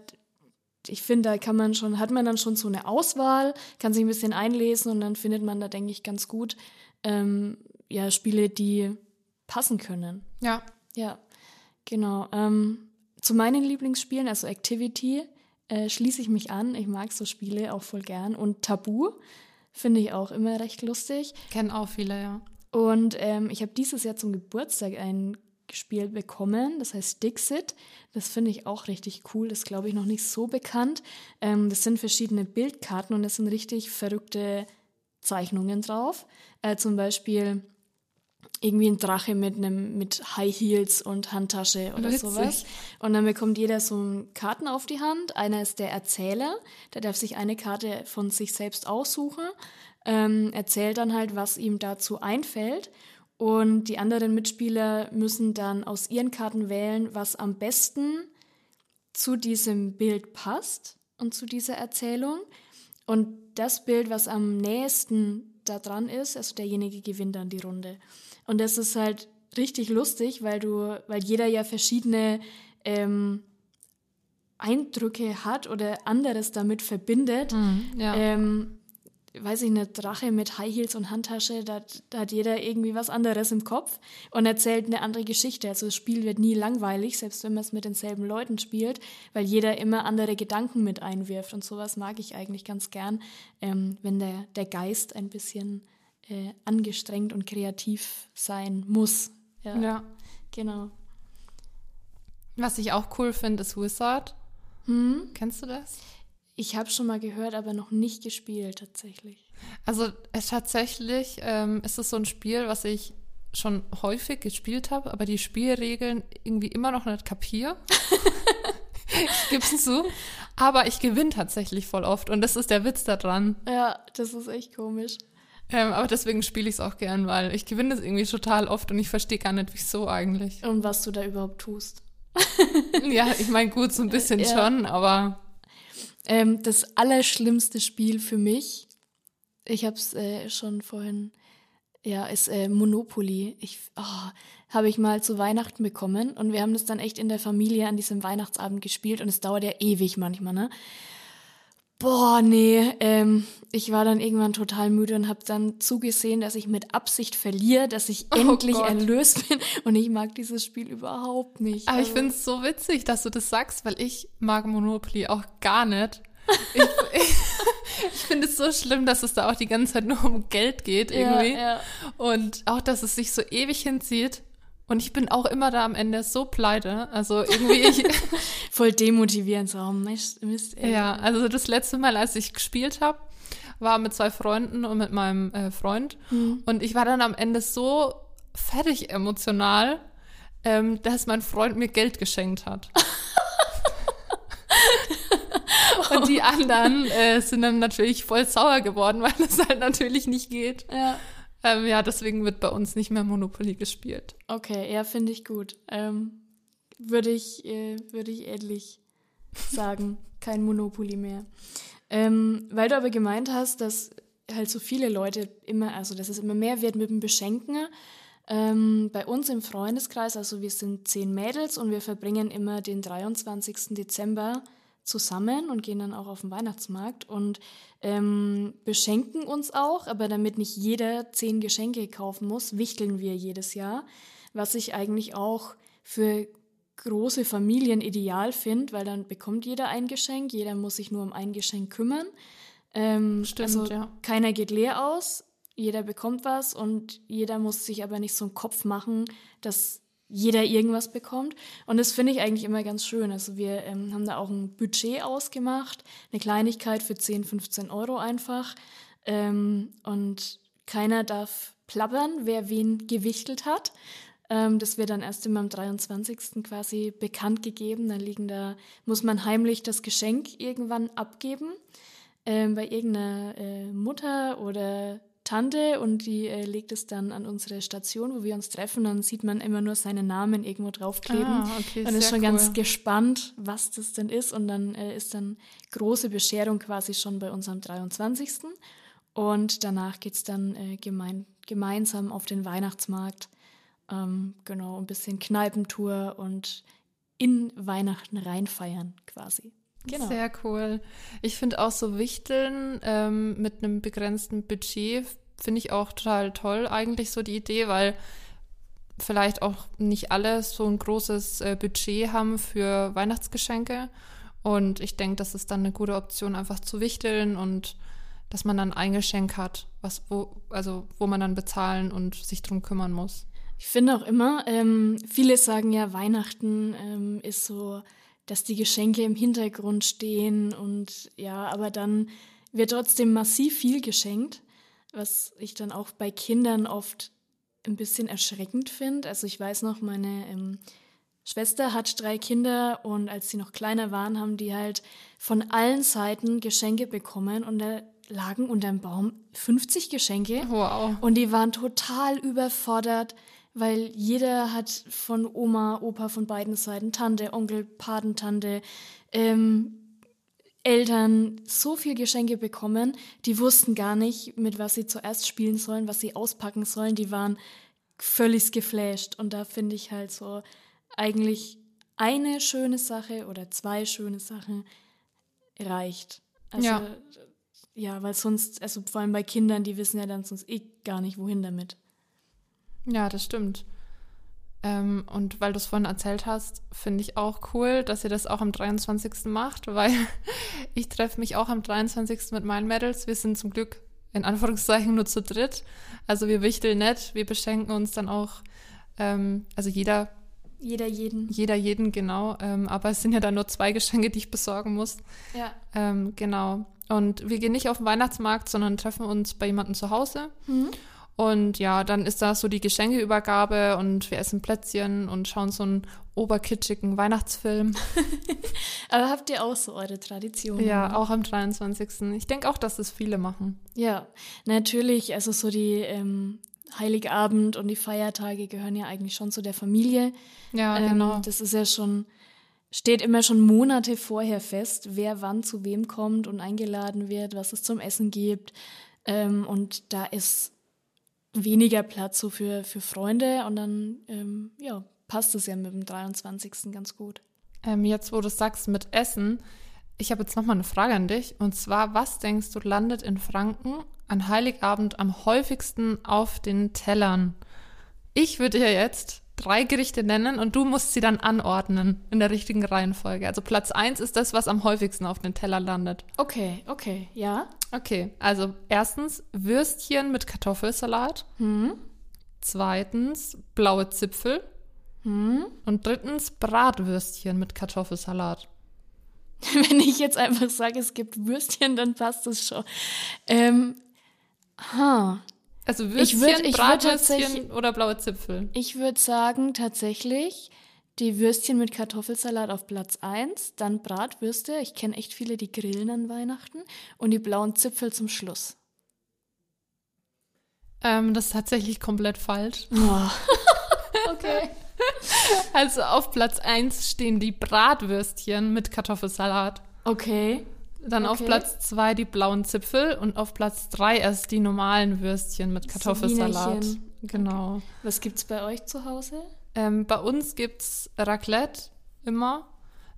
ich finde, da kann man schon, hat man dann schon so eine Auswahl, kann sich ein bisschen einlesen und dann findet man da, denke ich, ganz gut ähm, ja, Spiele, die passen können. Ja, ja, genau. Ähm, zu meinen Lieblingsspielen, also Activity, äh, schließe ich mich an. Ich mag so Spiele auch voll gern. Und Tabu finde ich auch immer recht lustig. Kennen auch viele, ja. Und ähm, ich habe dieses Jahr zum Geburtstag ein Spiel bekommen, das heißt Dixit. Das finde ich auch richtig cool. Das glaube ich noch nicht so bekannt. Ähm, das sind verschiedene Bildkarten und es sind richtig verrückte Zeichnungen drauf. Äh, zum Beispiel irgendwie ein Drache mit einem mit High Heels und Handtasche oder Witzig. sowas. Und dann bekommt jeder so Karten auf die Hand. Einer ist der Erzähler, der darf sich eine Karte von sich selbst aussuchen, ähm, erzählt dann halt, was ihm dazu einfällt. Und die anderen Mitspieler müssen dann aus ihren Karten wählen, was am besten zu diesem Bild passt und zu dieser Erzählung. Und das Bild, was am nächsten da dran ist, also derjenige gewinnt dann die Runde. Und das ist halt richtig lustig, weil du, weil jeder ja verschiedene ähm, Eindrücke hat oder anderes damit verbindet. Mhm, ja. ähm, weiß ich nicht, Drache mit High Heels und Handtasche, da, da, hat jeder irgendwie was anderes im Kopf und erzählt eine andere Geschichte. Also das Spiel wird nie langweilig, selbst wenn man es mit denselben Leuten spielt, weil jeder immer andere Gedanken mit einwirft. Und sowas mag ich eigentlich ganz gern, ähm, wenn der, der Geist ein bisschen äh, angestrengt und kreativ sein muss. Ja. ja. Genau. Was ich auch cool finde, ist Wizard. Hm? Kennst du das? Ich habe schon mal gehört, aber noch nicht gespielt tatsächlich. Also es tatsächlich ähm, ist es so ein Spiel, was ich schon häufig gespielt habe, aber die Spielregeln irgendwie immer noch nicht kapiere. ich gebe es zu. Aber ich gewinne tatsächlich voll oft und das ist der Witz daran. Ja, das ist echt komisch. Ähm, aber deswegen spiele ich es auch gern, weil ich gewinne es irgendwie total oft und ich verstehe gar nicht, wieso eigentlich. Und was du da überhaupt tust. ja, ich meine, gut, so ein bisschen ja. schon, aber. Ähm, das allerschlimmste Spiel für mich, ich habe es äh, schon vorhin, ja, ist äh, Monopoly. Ich oh, habe ich mal zu Weihnachten bekommen und wir haben das dann echt in der Familie an diesem Weihnachtsabend gespielt und es dauert ja ewig manchmal, ne? Boah, nee, ähm, ich war dann irgendwann total müde und habe dann zugesehen, dass ich mit Absicht verliere, dass ich oh endlich Gott. erlöst bin und ich mag dieses Spiel überhaupt nicht. Aber also. ich finde es so witzig, dass du das sagst, weil ich mag Monopoly auch gar nicht. Ich, ich, ich finde es so schlimm, dass es da auch die ganze Zeit nur um Geld geht irgendwie. Ja, ja. Und auch, dass es sich so ewig hinzieht. Und ich bin auch immer da am Ende so pleite. Also irgendwie ich. Voll demotivierend, so, oh, Mist, Mist ey. Ja, also das letzte Mal, als ich gespielt habe, war mit zwei Freunden und mit meinem äh, Freund. Mhm. Und ich war dann am Ende so fertig emotional, ähm, dass mein Freund mir Geld geschenkt hat. und die anderen äh, sind dann natürlich voll sauer geworden, weil das halt natürlich nicht geht. Ja. Ähm, ja, deswegen wird bei uns nicht mehr Monopoly gespielt. Okay, ja, finde ich gut. Ähm, würde ich, äh, würde ich ähnlich sagen. Kein Monopoly mehr. Ähm, weil du aber gemeint hast, dass halt so viele Leute immer, also dass es immer mehr wird mit dem Beschenken. Ähm, bei uns im Freundeskreis, also wir sind zehn Mädels und wir verbringen immer den 23. Dezember zusammen und gehen dann auch auf den Weihnachtsmarkt und ähm, beschenken uns auch, aber damit nicht jeder zehn Geschenke kaufen muss, wichteln wir jedes Jahr, was ich eigentlich auch für große Familien ideal finde, weil dann bekommt jeder ein Geschenk, jeder muss sich nur um ein Geschenk kümmern. Ähm, Stimmt, also ja. keiner geht leer aus, jeder bekommt was und jeder muss sich aber nicht so einen Kopf machen, dass jeder irgendwas bekommt. Und das finde ich eigentlich immer ganz schön. Also wir ähm, haben da auch ein Budget ausgemacht, eine Kleinigkeit für 10, 15 Euro einfach. Ähm, und keiner darf plappern, wer wen gewichtelt hat. Ähm, das wird dann erst immer am 23. quasi bekannt gegeben. Da liegen da, muss man heimlich das Geschenk irgendwann abgeben ähm, bei irgendeiner äh, Mutter oder Tante und die äh, legt es dann an unsere Station, wo wir uns treffen. Dann sieht man immer nur seinen Namen irgendwo draufkleben. Ah, okay, und ist schon cool. ganz gespannt, was das denn ist. Und dann äh, ist dann große Bescherung quasi schon bei unserem 23. Und danach geht es dann äh, gemein, gemeinsam auf den Weihnachtsmarkt. Ähm, genau, ein bisschen Kneipentour und in Weihnachten reinfeiern quasi. Genau. Sehr cool. Ich finde auch so Wichteln ähm, mit einem begrenzten Budget finde ich auch total toll eigentlich so die Idee, weil vielleicht auch nicht alle so ein großes äh, Budget haben für Weihnachtsgeschenke. Und ich denke, das ist dann eine gute Option, einfach zu wichteln und dass man dann ein Geschenk hat, was wo, also wo man dann bezahlen und sich drum kümmern muss. Ich finde auch immer, ähm, viele sagen ja, Weihnachten ähm, ist so, dass die Geschenke im Hintergrund stehen und ja, aber dann wird trotzdem massiv viel geschenkt, was ich dann auch bei Kindern oft ein bisschen erschreckend finde. Also ich weiß noch, meine ähm, Schwester hat drei Kinder und als sie noch kleiner waren, haben die halt von allen Seiten Geschenke bekommen und da lagen unterm Baum 50 Geschenke. Wow. Und die waren total überfordert, weil jeder hat von Oma, Opa von beiden Seiten, Tante, Onkel, Patentante, ähm, Eltern so viel Geschenke bekommen, die wussten gar nicht, mit was sie zuerst spielen sollen, was sie auspacken sollen. Die waren völlig geflasht. Und da finde ich halt so eigentlich eine schöne Sache oder zwei schöne Sachen reicht. Also, Ja. ja, weil sonst, also vor allem bei Kindern, die wissen ja dann sonst eh gar nicht, wohin damit. Ja, das stimmt. Ähm, und weil du es vorhin erzählt hast, finde ich auch cool, dass ihr das auch am 23. macht, weil ich treffe mich auch am 23. mit meinen Mädels. Wir sind zum Glück in Anführungszeichen nur zu dritt. Also wir wichteln nicht, wir beschenken uns dann auch, ähm, also jeder, Jeder jeden. jeder jeden genau. Ähm, aber es sind ja dann nur zwei Geschenke, die ich besorgen muss. Ja. Ähm, genau. Und wir gehen nicht auf den Weihnachtsmarkt, sondern treffen uns bei jemandem zu Hause. Mhm. Und ja, dann ist da so die Geschenkeübergabe und wir essen Plätzchen und schauen so einen oberkitschigen Weihnachtsfilm. Aber habt ihr auch so eure Tradition? ja, auch am 23. Ich denke auch, dass das viele machen. Ja, natürlich. Also so die ähm, Heiligabend und die Feiertage gehören ja eigentlich schon zu der Familie. Ja, Ähm, genau. Das ist ja schon, steht immer schon Monate vorher fest, wer wann zu wem kommt und eingeladen wird, was es zum Essen gibt. Ähm, und da ist weniger Platz so für, für Freunde und dann ähm, ja, passt es ja mit dem 23. ganz gut. Ähm, jetzt, wo du sagst mit Essen, ich habe jetzt noch mal eine Frage an dich. Und zwar, was denkst du, landet in Franken an Heiligabend am häufigsten auf den Tellern? Ich würde dir jetzt drei Gerichte nennen und du musst sie dann anordnen in der richtigen Reihenfolge. Also Platz eins ist das, was am häufigsten auf den Teller landet. Okay, okay, ja. Okay, also erstens Würstchen mit Kartoffelsalat. Hm. Zweitens blaue Zipfel. Hm. Und drittens Bratwürstchen mit Kartoffelsalat. Wenn ich jetzt einfach sage, es gibt Würstchen, dann passt das schon. Ähm, ha. Also Ich Würstchen, würd- ich Bratwürstchen oder blaue Zipfel. Ich würde sagen, tatsächlich die Würstchen mit Kartoffelsalat auf Platz 1, dann Bratwürste. Ich kenne echt viele, die grillen an Weihnachten. Und die blauen Zipfel zum Schluss. Ähm, das ist tatsächlich komplett falsch. Oh. okay. Also auf Platz 1 stehen die Bratwürstchen mit Kartoffelsalat. Okay. Dann auf Okay. Platz 2 die blauen Zipfel und auf Platz 3 erst die normalen Würstchen mit Kartoffelsalat. Genau. Was gibt's bei euch zu Hause? Ähm, bei uns gibt's Raclette immer.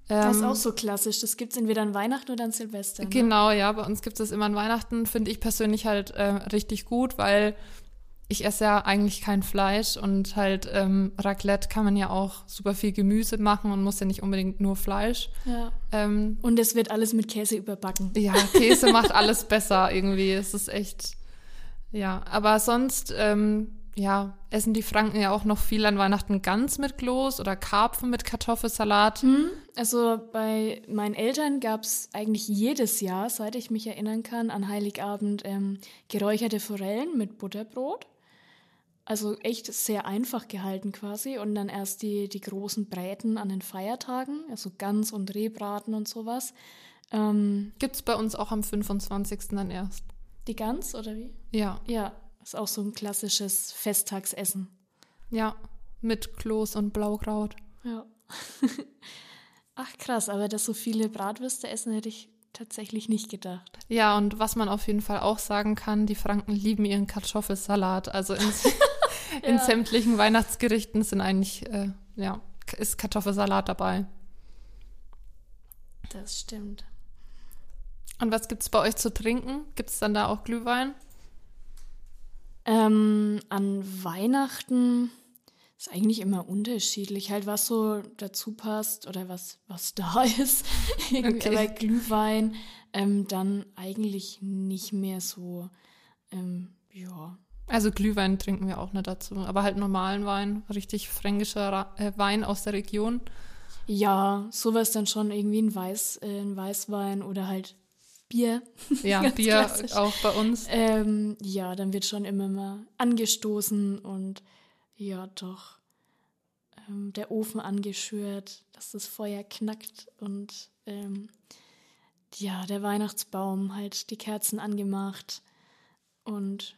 das ist Ähm, auch so klassisch. Das gibt es entweder an Weihnachten oder an Silvester. Ne? Genau, ja, bei uns gibt es immer an Weihnachten, finde ich persönlich halt äh, richtig gut, weil ich esse ja eigentlich kein Fleisch und halt ähm, Raclette kann man ja auch super viel Gemüse machen und muss ja nicht unbedingt nur Fleisch. Ja. Ähm, Und es wird alles mit Käse überbacken. ja, Käse macht alles besser irgendwie. Es ist echt, ja. Aber sonst, ähm, ja, essen die Franken ja auch noch viel an Weihnachten Gans mit Kloß oder Karpfen mit Kartoffelsalat. Hm? Also bei meinen Eltern gab es eigentlich jedes Jahr, seit ich mich erinnern kann, an Heiligabend ähm, geräucherte Forellen mit Butterbrot. Also echt sehr einfach gehalten quasi. Und dann erst die, die großen Bräten an den Feiertagen, also Gans und Rehbraten und sowas. Ähm, Gibt's bei uns auch am 25. dann erst. die Gans oder wie? Ja, Ja, ist auch so ein klassisches Festtagsessen. ja. Mit Kloß und Blaukraut. Ja. Ach krass, aber dass so viele Bratwürste essen, hätte ich tatsächlich nicht gedacht. Ja, und was man auf jeden Fall auch sagen kann, die Franken lieben ihren Kartoffelsalat. Also in, Ja. sämtlichen Weihnachtsgerichten sind eigentlich, äh, ja, ist Kartoffelsalat dabei. Das stimmt. Und was gibt's bei euch zu trinken? Gibt's dann da auch Glühwein? Ähm, an Weihnachten ist eigentlich immer unterschiedlich, halt was so dazu passt oder was, was da ist. Okay. Aber Glühwein, ähm, dann eigentlich nicht mehr so, ähm, ja. Also Glühwein trinken wir auch nicht dazu, aber halt normalen Wein, richtig fränkischer Ra äh, Wein aus der Region. Ja, sowas dann schon irgendwie ein, Weiß, äh, ein Weißwein oder halt Bier. Ja, Bier klassisch. auch bei uns. Ähm, ja, dann wird schon immer mal angestoßen und ja, doch ähm, der Ofen angeschürt, dass das Feuer knackt und ähm, ja, der Weihnachtsbaum halt die Kerzen angemacht und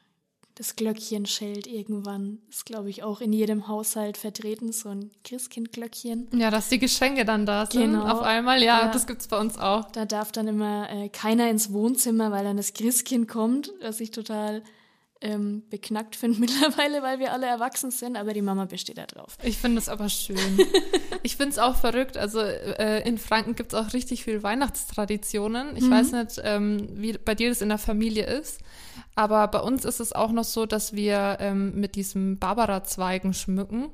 das Glöckchen schellt irgendwann. Ist, glaube ich, auch in jedem Haushalt vertreten, so ein Christkindglöckchen. Ja, dass die Geschenke dann da sind Genau. auf einmal. Ja, Ja. das gibt's bei uns auch. Da darf dann immer äh, keiner ins Wohnzimmer, weil dann das Christkind kommt, was ich total ähm, beknackt finde mittlerweile, weil wir alle erwachsen sind, aber die Mama besteht da drauf. Ich finde es aber schön. ich finde es auch verrückt. Also äh, in Franken gibt es auch richtig viel Weihnachtstraditionen. Ich weiß nicht, ähm, wie bei dir das in der Familie ist, aber bei uns ist es auch noch so, dass wir ähm, mit diesem Barbara-Zweigen schmücken.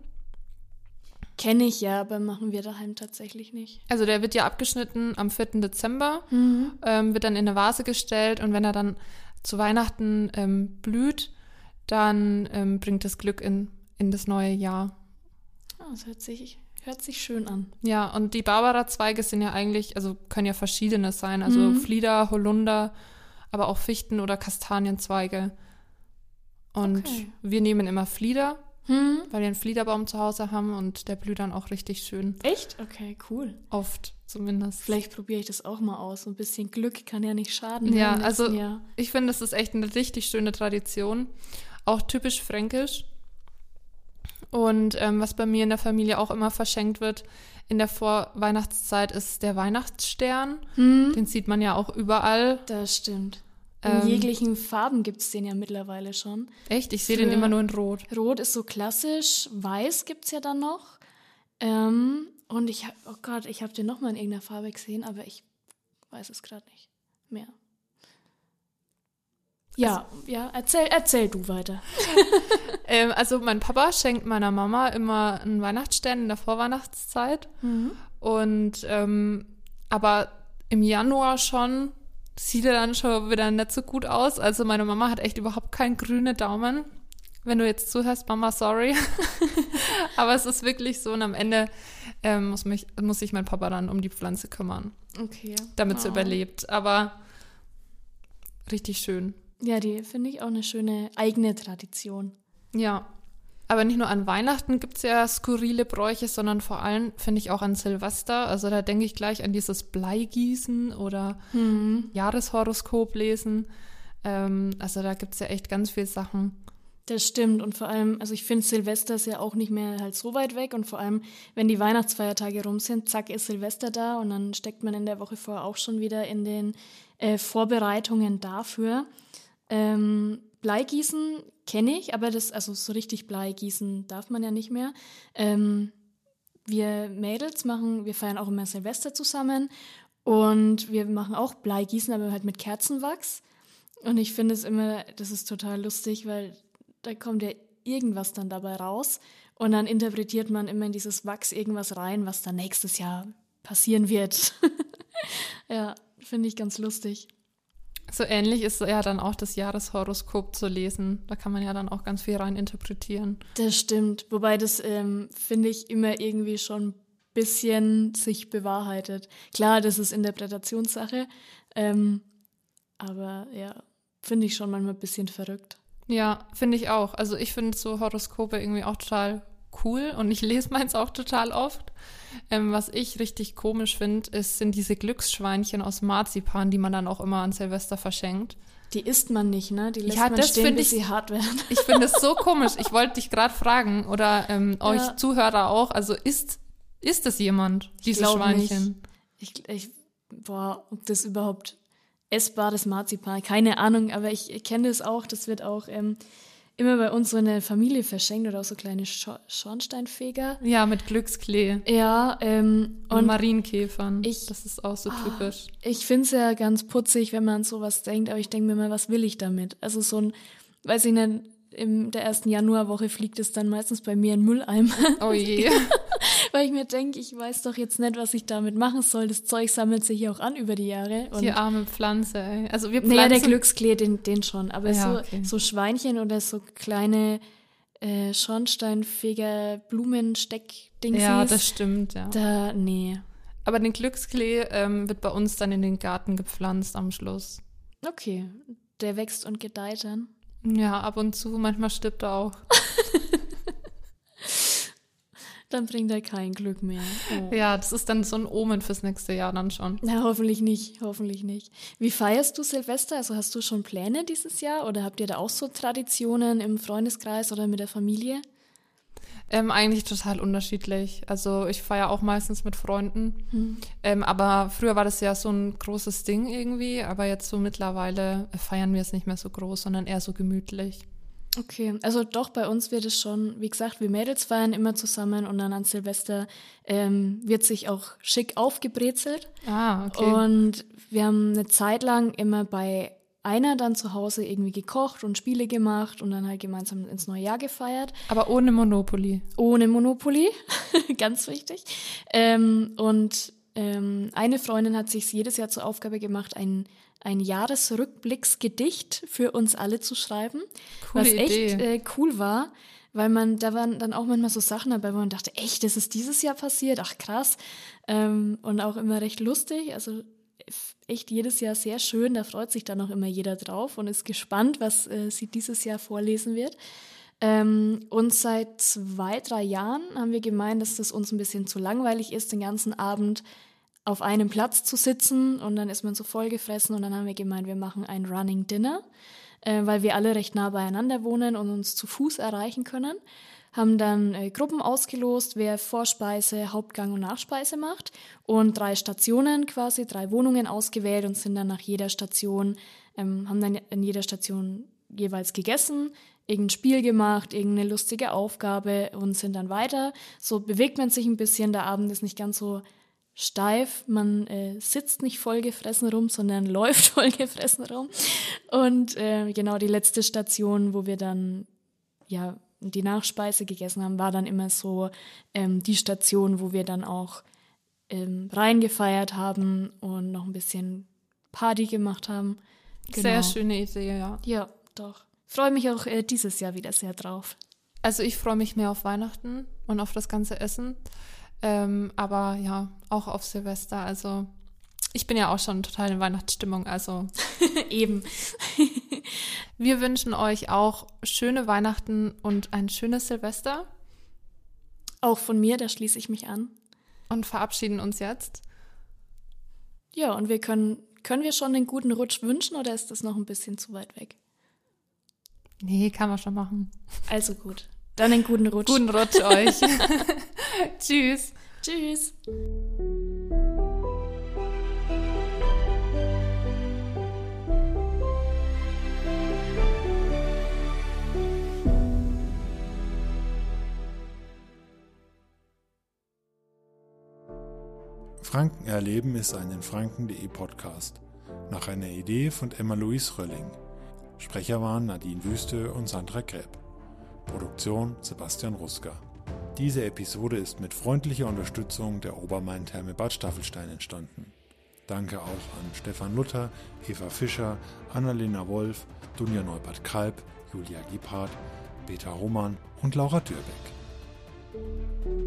Kenne ich ja, aber machen wir daheim tatsächlich nicht. Also der wird ja abgeschnitten am 4. Dezember, ähm, wird dann in eine Vase gestellt und wenn er dann zu Weihnachten ähm, blüht, dann ähm, bringt das Glück in, in das neue Jahr. Ah, das hört sich, hört sich schön an. Ja, und die Barbara-Zweige sind ja eigentlich, also können ja verschiedene sein, also Mhm. Flieder, Holunder, aber auch Fichten- oder Kastanienzweige. Und Okay. wir nehmen immer Flieder, Hm? weil wir einen Fliederbaum zu Hause haben und der blüht dann auch richtig schön. Echt? Okay, cool. Oft zumindest. Vielleicht probiere ich das auch mal aus. Ein bisschen Glück kann ja nicht schaden. Ja, also- Jahr. Ich finde, das ist echt eine richtig schöne Tradition. Auch typisch fränkisch. Und ähm, was bei mir in der Familie auch immer verschenkt wird in der Vorweihnachtszeit ist der Weihnachtsstern. Hm? Den sieht man ja auch überall. Das stimmt. In Ähm, jeglichen Farben gibt es den ja mittlerweile schon. Echt? Ich sehe den immer nur in Rot. Rot ist so klassisch, weiß gibt es ja dann noch. Ähm, und ich habe, oh Gott, ich habe den nochmal in irgendeiner Farbe gesehen, aber ich weiß es gerade nicht mehr. Ja, ja, erzähl, erzähl du weiter. Ähm, also mein Papa schenkt meiner Mama immer einen Weihnachtsstern in der Vorweihnachtszeit. Und ähm, aber im Januar schon sieht er dann schon wieder nicht so gut aus. Also meine Mama hat echt überhaupt keinen grünen Daumen. Wenn du jetzt zuhörst, Mama, sorry. aber es ist wirklich so und am Ende ähm, muss, mich, muss sich mein Papa dann um die Pflanze kümmern, Okay. damit sie Oh. überlebt. Aber richtig schön. Ja, die finde ich auch eine schöne eigene Tradition. Ja, aber nicht nur an Weihnachten gibt es ja skurrile Bräuche, sondern vor allem finde ich auch an Silvester. Also da denke ich gleich an dieses Bleigießen oder Jahreshoroskop lesen. Ähm, also da gibt es ja echt ganz viele Sachen. Das stimmt und vor allem, also ich finde Silvester ist ja auch nicht mehr halt so weit weg und vor allem, wenn die Weihnachtsfeiertage rum sind, zack, ist Silvester da und dann steckt man in der Woche vorher auch schon wieder in den äh, Vorbereitungen dafür. Ähm, Bleigießen kenne ich, aber das, also so richtig Bleigießen darf man ja nicht mehr. Ähm, wir Mädels machen, wir feiern auch immer Silvester zusammen und wir machen auch Bleigießen, aber halt mit Kerzenwachs. Und ich finde es immer, das ist total lustig, weil da kommt ja irgendwas dann dabei raus und dann interpretiert man immer in dieses Wachs irgendwas rein, was dann nächstes Jahr passieren wird. ja, finde ich ganz lustig. So ähnlich ist ja dann auch das Jahreshoroskop zu lesen. Da kann man ja dann auch ganz viel rein interpretieren. Das stimmt. Wobei das, ähm, finde ich, immer irgendwie schon ein bisschen sich bewahrheitet. Klar, das ist Interpretationssache. Ähm, aber ja, finde ich schon manchmal ein bisschen verrückt. Ja, finde ich auch. Also ich finde so Horoskope irgendwie auch total cool und ich lese meins auch total oft. Ähm, was ich richtig komisch finde, sind diese Glücksschweinchen aus Marzipan, die man dann auch immer an Silvester verschenkt. Die isst man nicht, ne? Die lässt ja, man stehen, bis ich, sie hart werden. Ich finde es so komisch. Ich wollte dich gerade fragen oder ähm, ja. euch Zuhörer auch. Also isst, isst es jemand, diese Schweinchen? Nicht. Ich, ich, boah, ob das überhaupt essbares Marzipan, keine Ahnung, aber ich, ich kenne das auch. Das wird auch ähm, immer bei uns so eine Familie verschenkt oder auch so kleine Schor Schornsteinfeger. Ja, mit Glücksklee. Ja, ähm, und, und Marienkäfern. Ich, das ist auch so typisch. Oh, ich finde es ja ganz putzig, wenn man an sowas denkt, aber ich denke mir mal, was will ich damit? Also so ein, weiß ich nicht, in der ersten Januarwoche fliegt es dann meistens bei mir in Mülleimer. Oh je. Weil ich mir denke, ich weiß doch jetzt nicht, was ich damit machen soll. Das Zeug sammelt sich ja auch an über die Jahre. Und die arme Pflanze, ey. Also wir pflanzen. Naja, der Glücksklee, den, den schon. Aber ja, so, okay. so Schweinchen oder so kleine äh, Schornsteinfeger, Blumensteckdingsies. Ja, das stimmt, ja. Da, nee. Aber den Glücksklee ähm, wird bei uns dann in den Garten gepflanzt am Schluss. Okay, der wächst und gedeiht dann. Ja, ab und zu, manchmal stirbt er auch. dann bringt er kein Glück mehr. Oh. Ja, das ist dann so ein Omen fürs nächste Jahr dann schon. Na, hoffentlich nicht, hoffentlich nicht. Wie feierst du Silvester? Also hast du schon Pläne dieses Jahr oder habt ihr da auch so Traditionen im Freundeskreis oder mit der Familie? Ähm, eigentlich total unterschiedlich. Also ich feiere auch meistens mit Freunden. Hm. Ähm, aber früher war das ja so ein großes Ding irgendwie. Aber jetzt so mittlerweile feiern wir es nicht mehr so groß, sondern eher so gemütlich. Okay, also doch, bei uns wird es schon, wie gesagt, wir Mädels feiern immer zusammen und dann an Silvester ähm, wird sich auch schick aufgebrezelt. Ah, okay. Und wir haben eine Zeit lang immer bei einer dann zu Hause irgendwie gekocht und Spiele gemacht und dann halt gemeinsam ins neue Jahr gefeiert. Aber ohne Monopoly. Ohne Monopoly, ganz wichtig. Ähm, und ähm, eine Freundin hat sich jedes Jahr zur Aufgabe gemacht, ein, ein Jahresrückblicksgedicht für uns alle zu schreiben, Coole was echt äh, cool war. Weil man, da waren dann auch manchmal so Sachen dabei, wo man dachte, echt, das ist dieses Jahr passiert, ach krass. Ähm, und auch immer recht lustig. Also echt jedes Jahr sehr schön. Da freut sich dann auch immer jeder drauf und ist gespannt, was äh, sie dieses Jahr vorlesen wird. Ähm, und seit zwei, drei Jahren haben wir gemeint, dass das uns ein bisschen zu langweilig ist, den ganzen Abend auf einem Platz zu sitzen und dann ist man so vollgefressen und dann haben wir gemeint, wir machen ein Running Dinner, äh, weil wir alle recht nah beieinander wohnen und uns zu Fuß erreichen können haben dann äh, Gruppen ausgelost, wer Vorspeise, Hauptgang und Nachspeise macht und drei Stationen quasi, drei Wohnungen ausgewählt und sind dann nach jeder Station, ähm, haben dann in jeder Station jeweils gegessen, irgendein Spiel gemacht, irgendeine lustige Aufgabe und sind dann weiter. So bewegt man sich ein bisschen, der Abend ist nicht ganz so steif, man äh, sitzt nicht vollgefressen rum, sondern läuft vollgefressen rum. Und äh, genau die letzte Station, wo wir dann ja die Nachspeise gegessen haben, war dann immer so ähm, die Station, wo wir dann auch ähm, reingefeiert haben und noch ein bisschen Party gemacht haben. Genau. Sehr schöne Idee, ja. Ja, doch. Freue mich auch äh, dieses Jahr wieder sehr drauf. Also ich freue mich mehr auf Weihnachten und auf das ganze Essen. Ähm, aber ja, auch auf Silvester. Also ich bin ja auch schon total in Weihnachtsstimmung, also eben. Wir wünschen euch auch schöne Weihnachten und ein schönes Silvester. Auch von mir, da schließe ich mich an. Und verabschieden uns jetzt. Ja, und wir können, können wir schon den guten Rutsch wünschen oder ist das noch ein bisschen zu weit weg? Nee, kann man schon machen. Also gut. Dann einen guten Rutsch. Guten Rutsch euch. Tschüss. Tschüss. Franken erleben ist ein in Franken.de Podcast. Nach einer Idee von Emma-Louise Rölling. Sprecher waren Nadine Wüste und Sandra Gräb. Produktion Sebastian Ruska. Diese Episode ist mit freundlicher Unterstützung der Obermain-Therme Bad Staffelstein entstanden. Danke auch an Stefan Luther, Eva Fischer, Annalena Wolf, Dunja Neubert-Kalb, Julia Gebhardt, Peter Roman und Laura Dürbeck.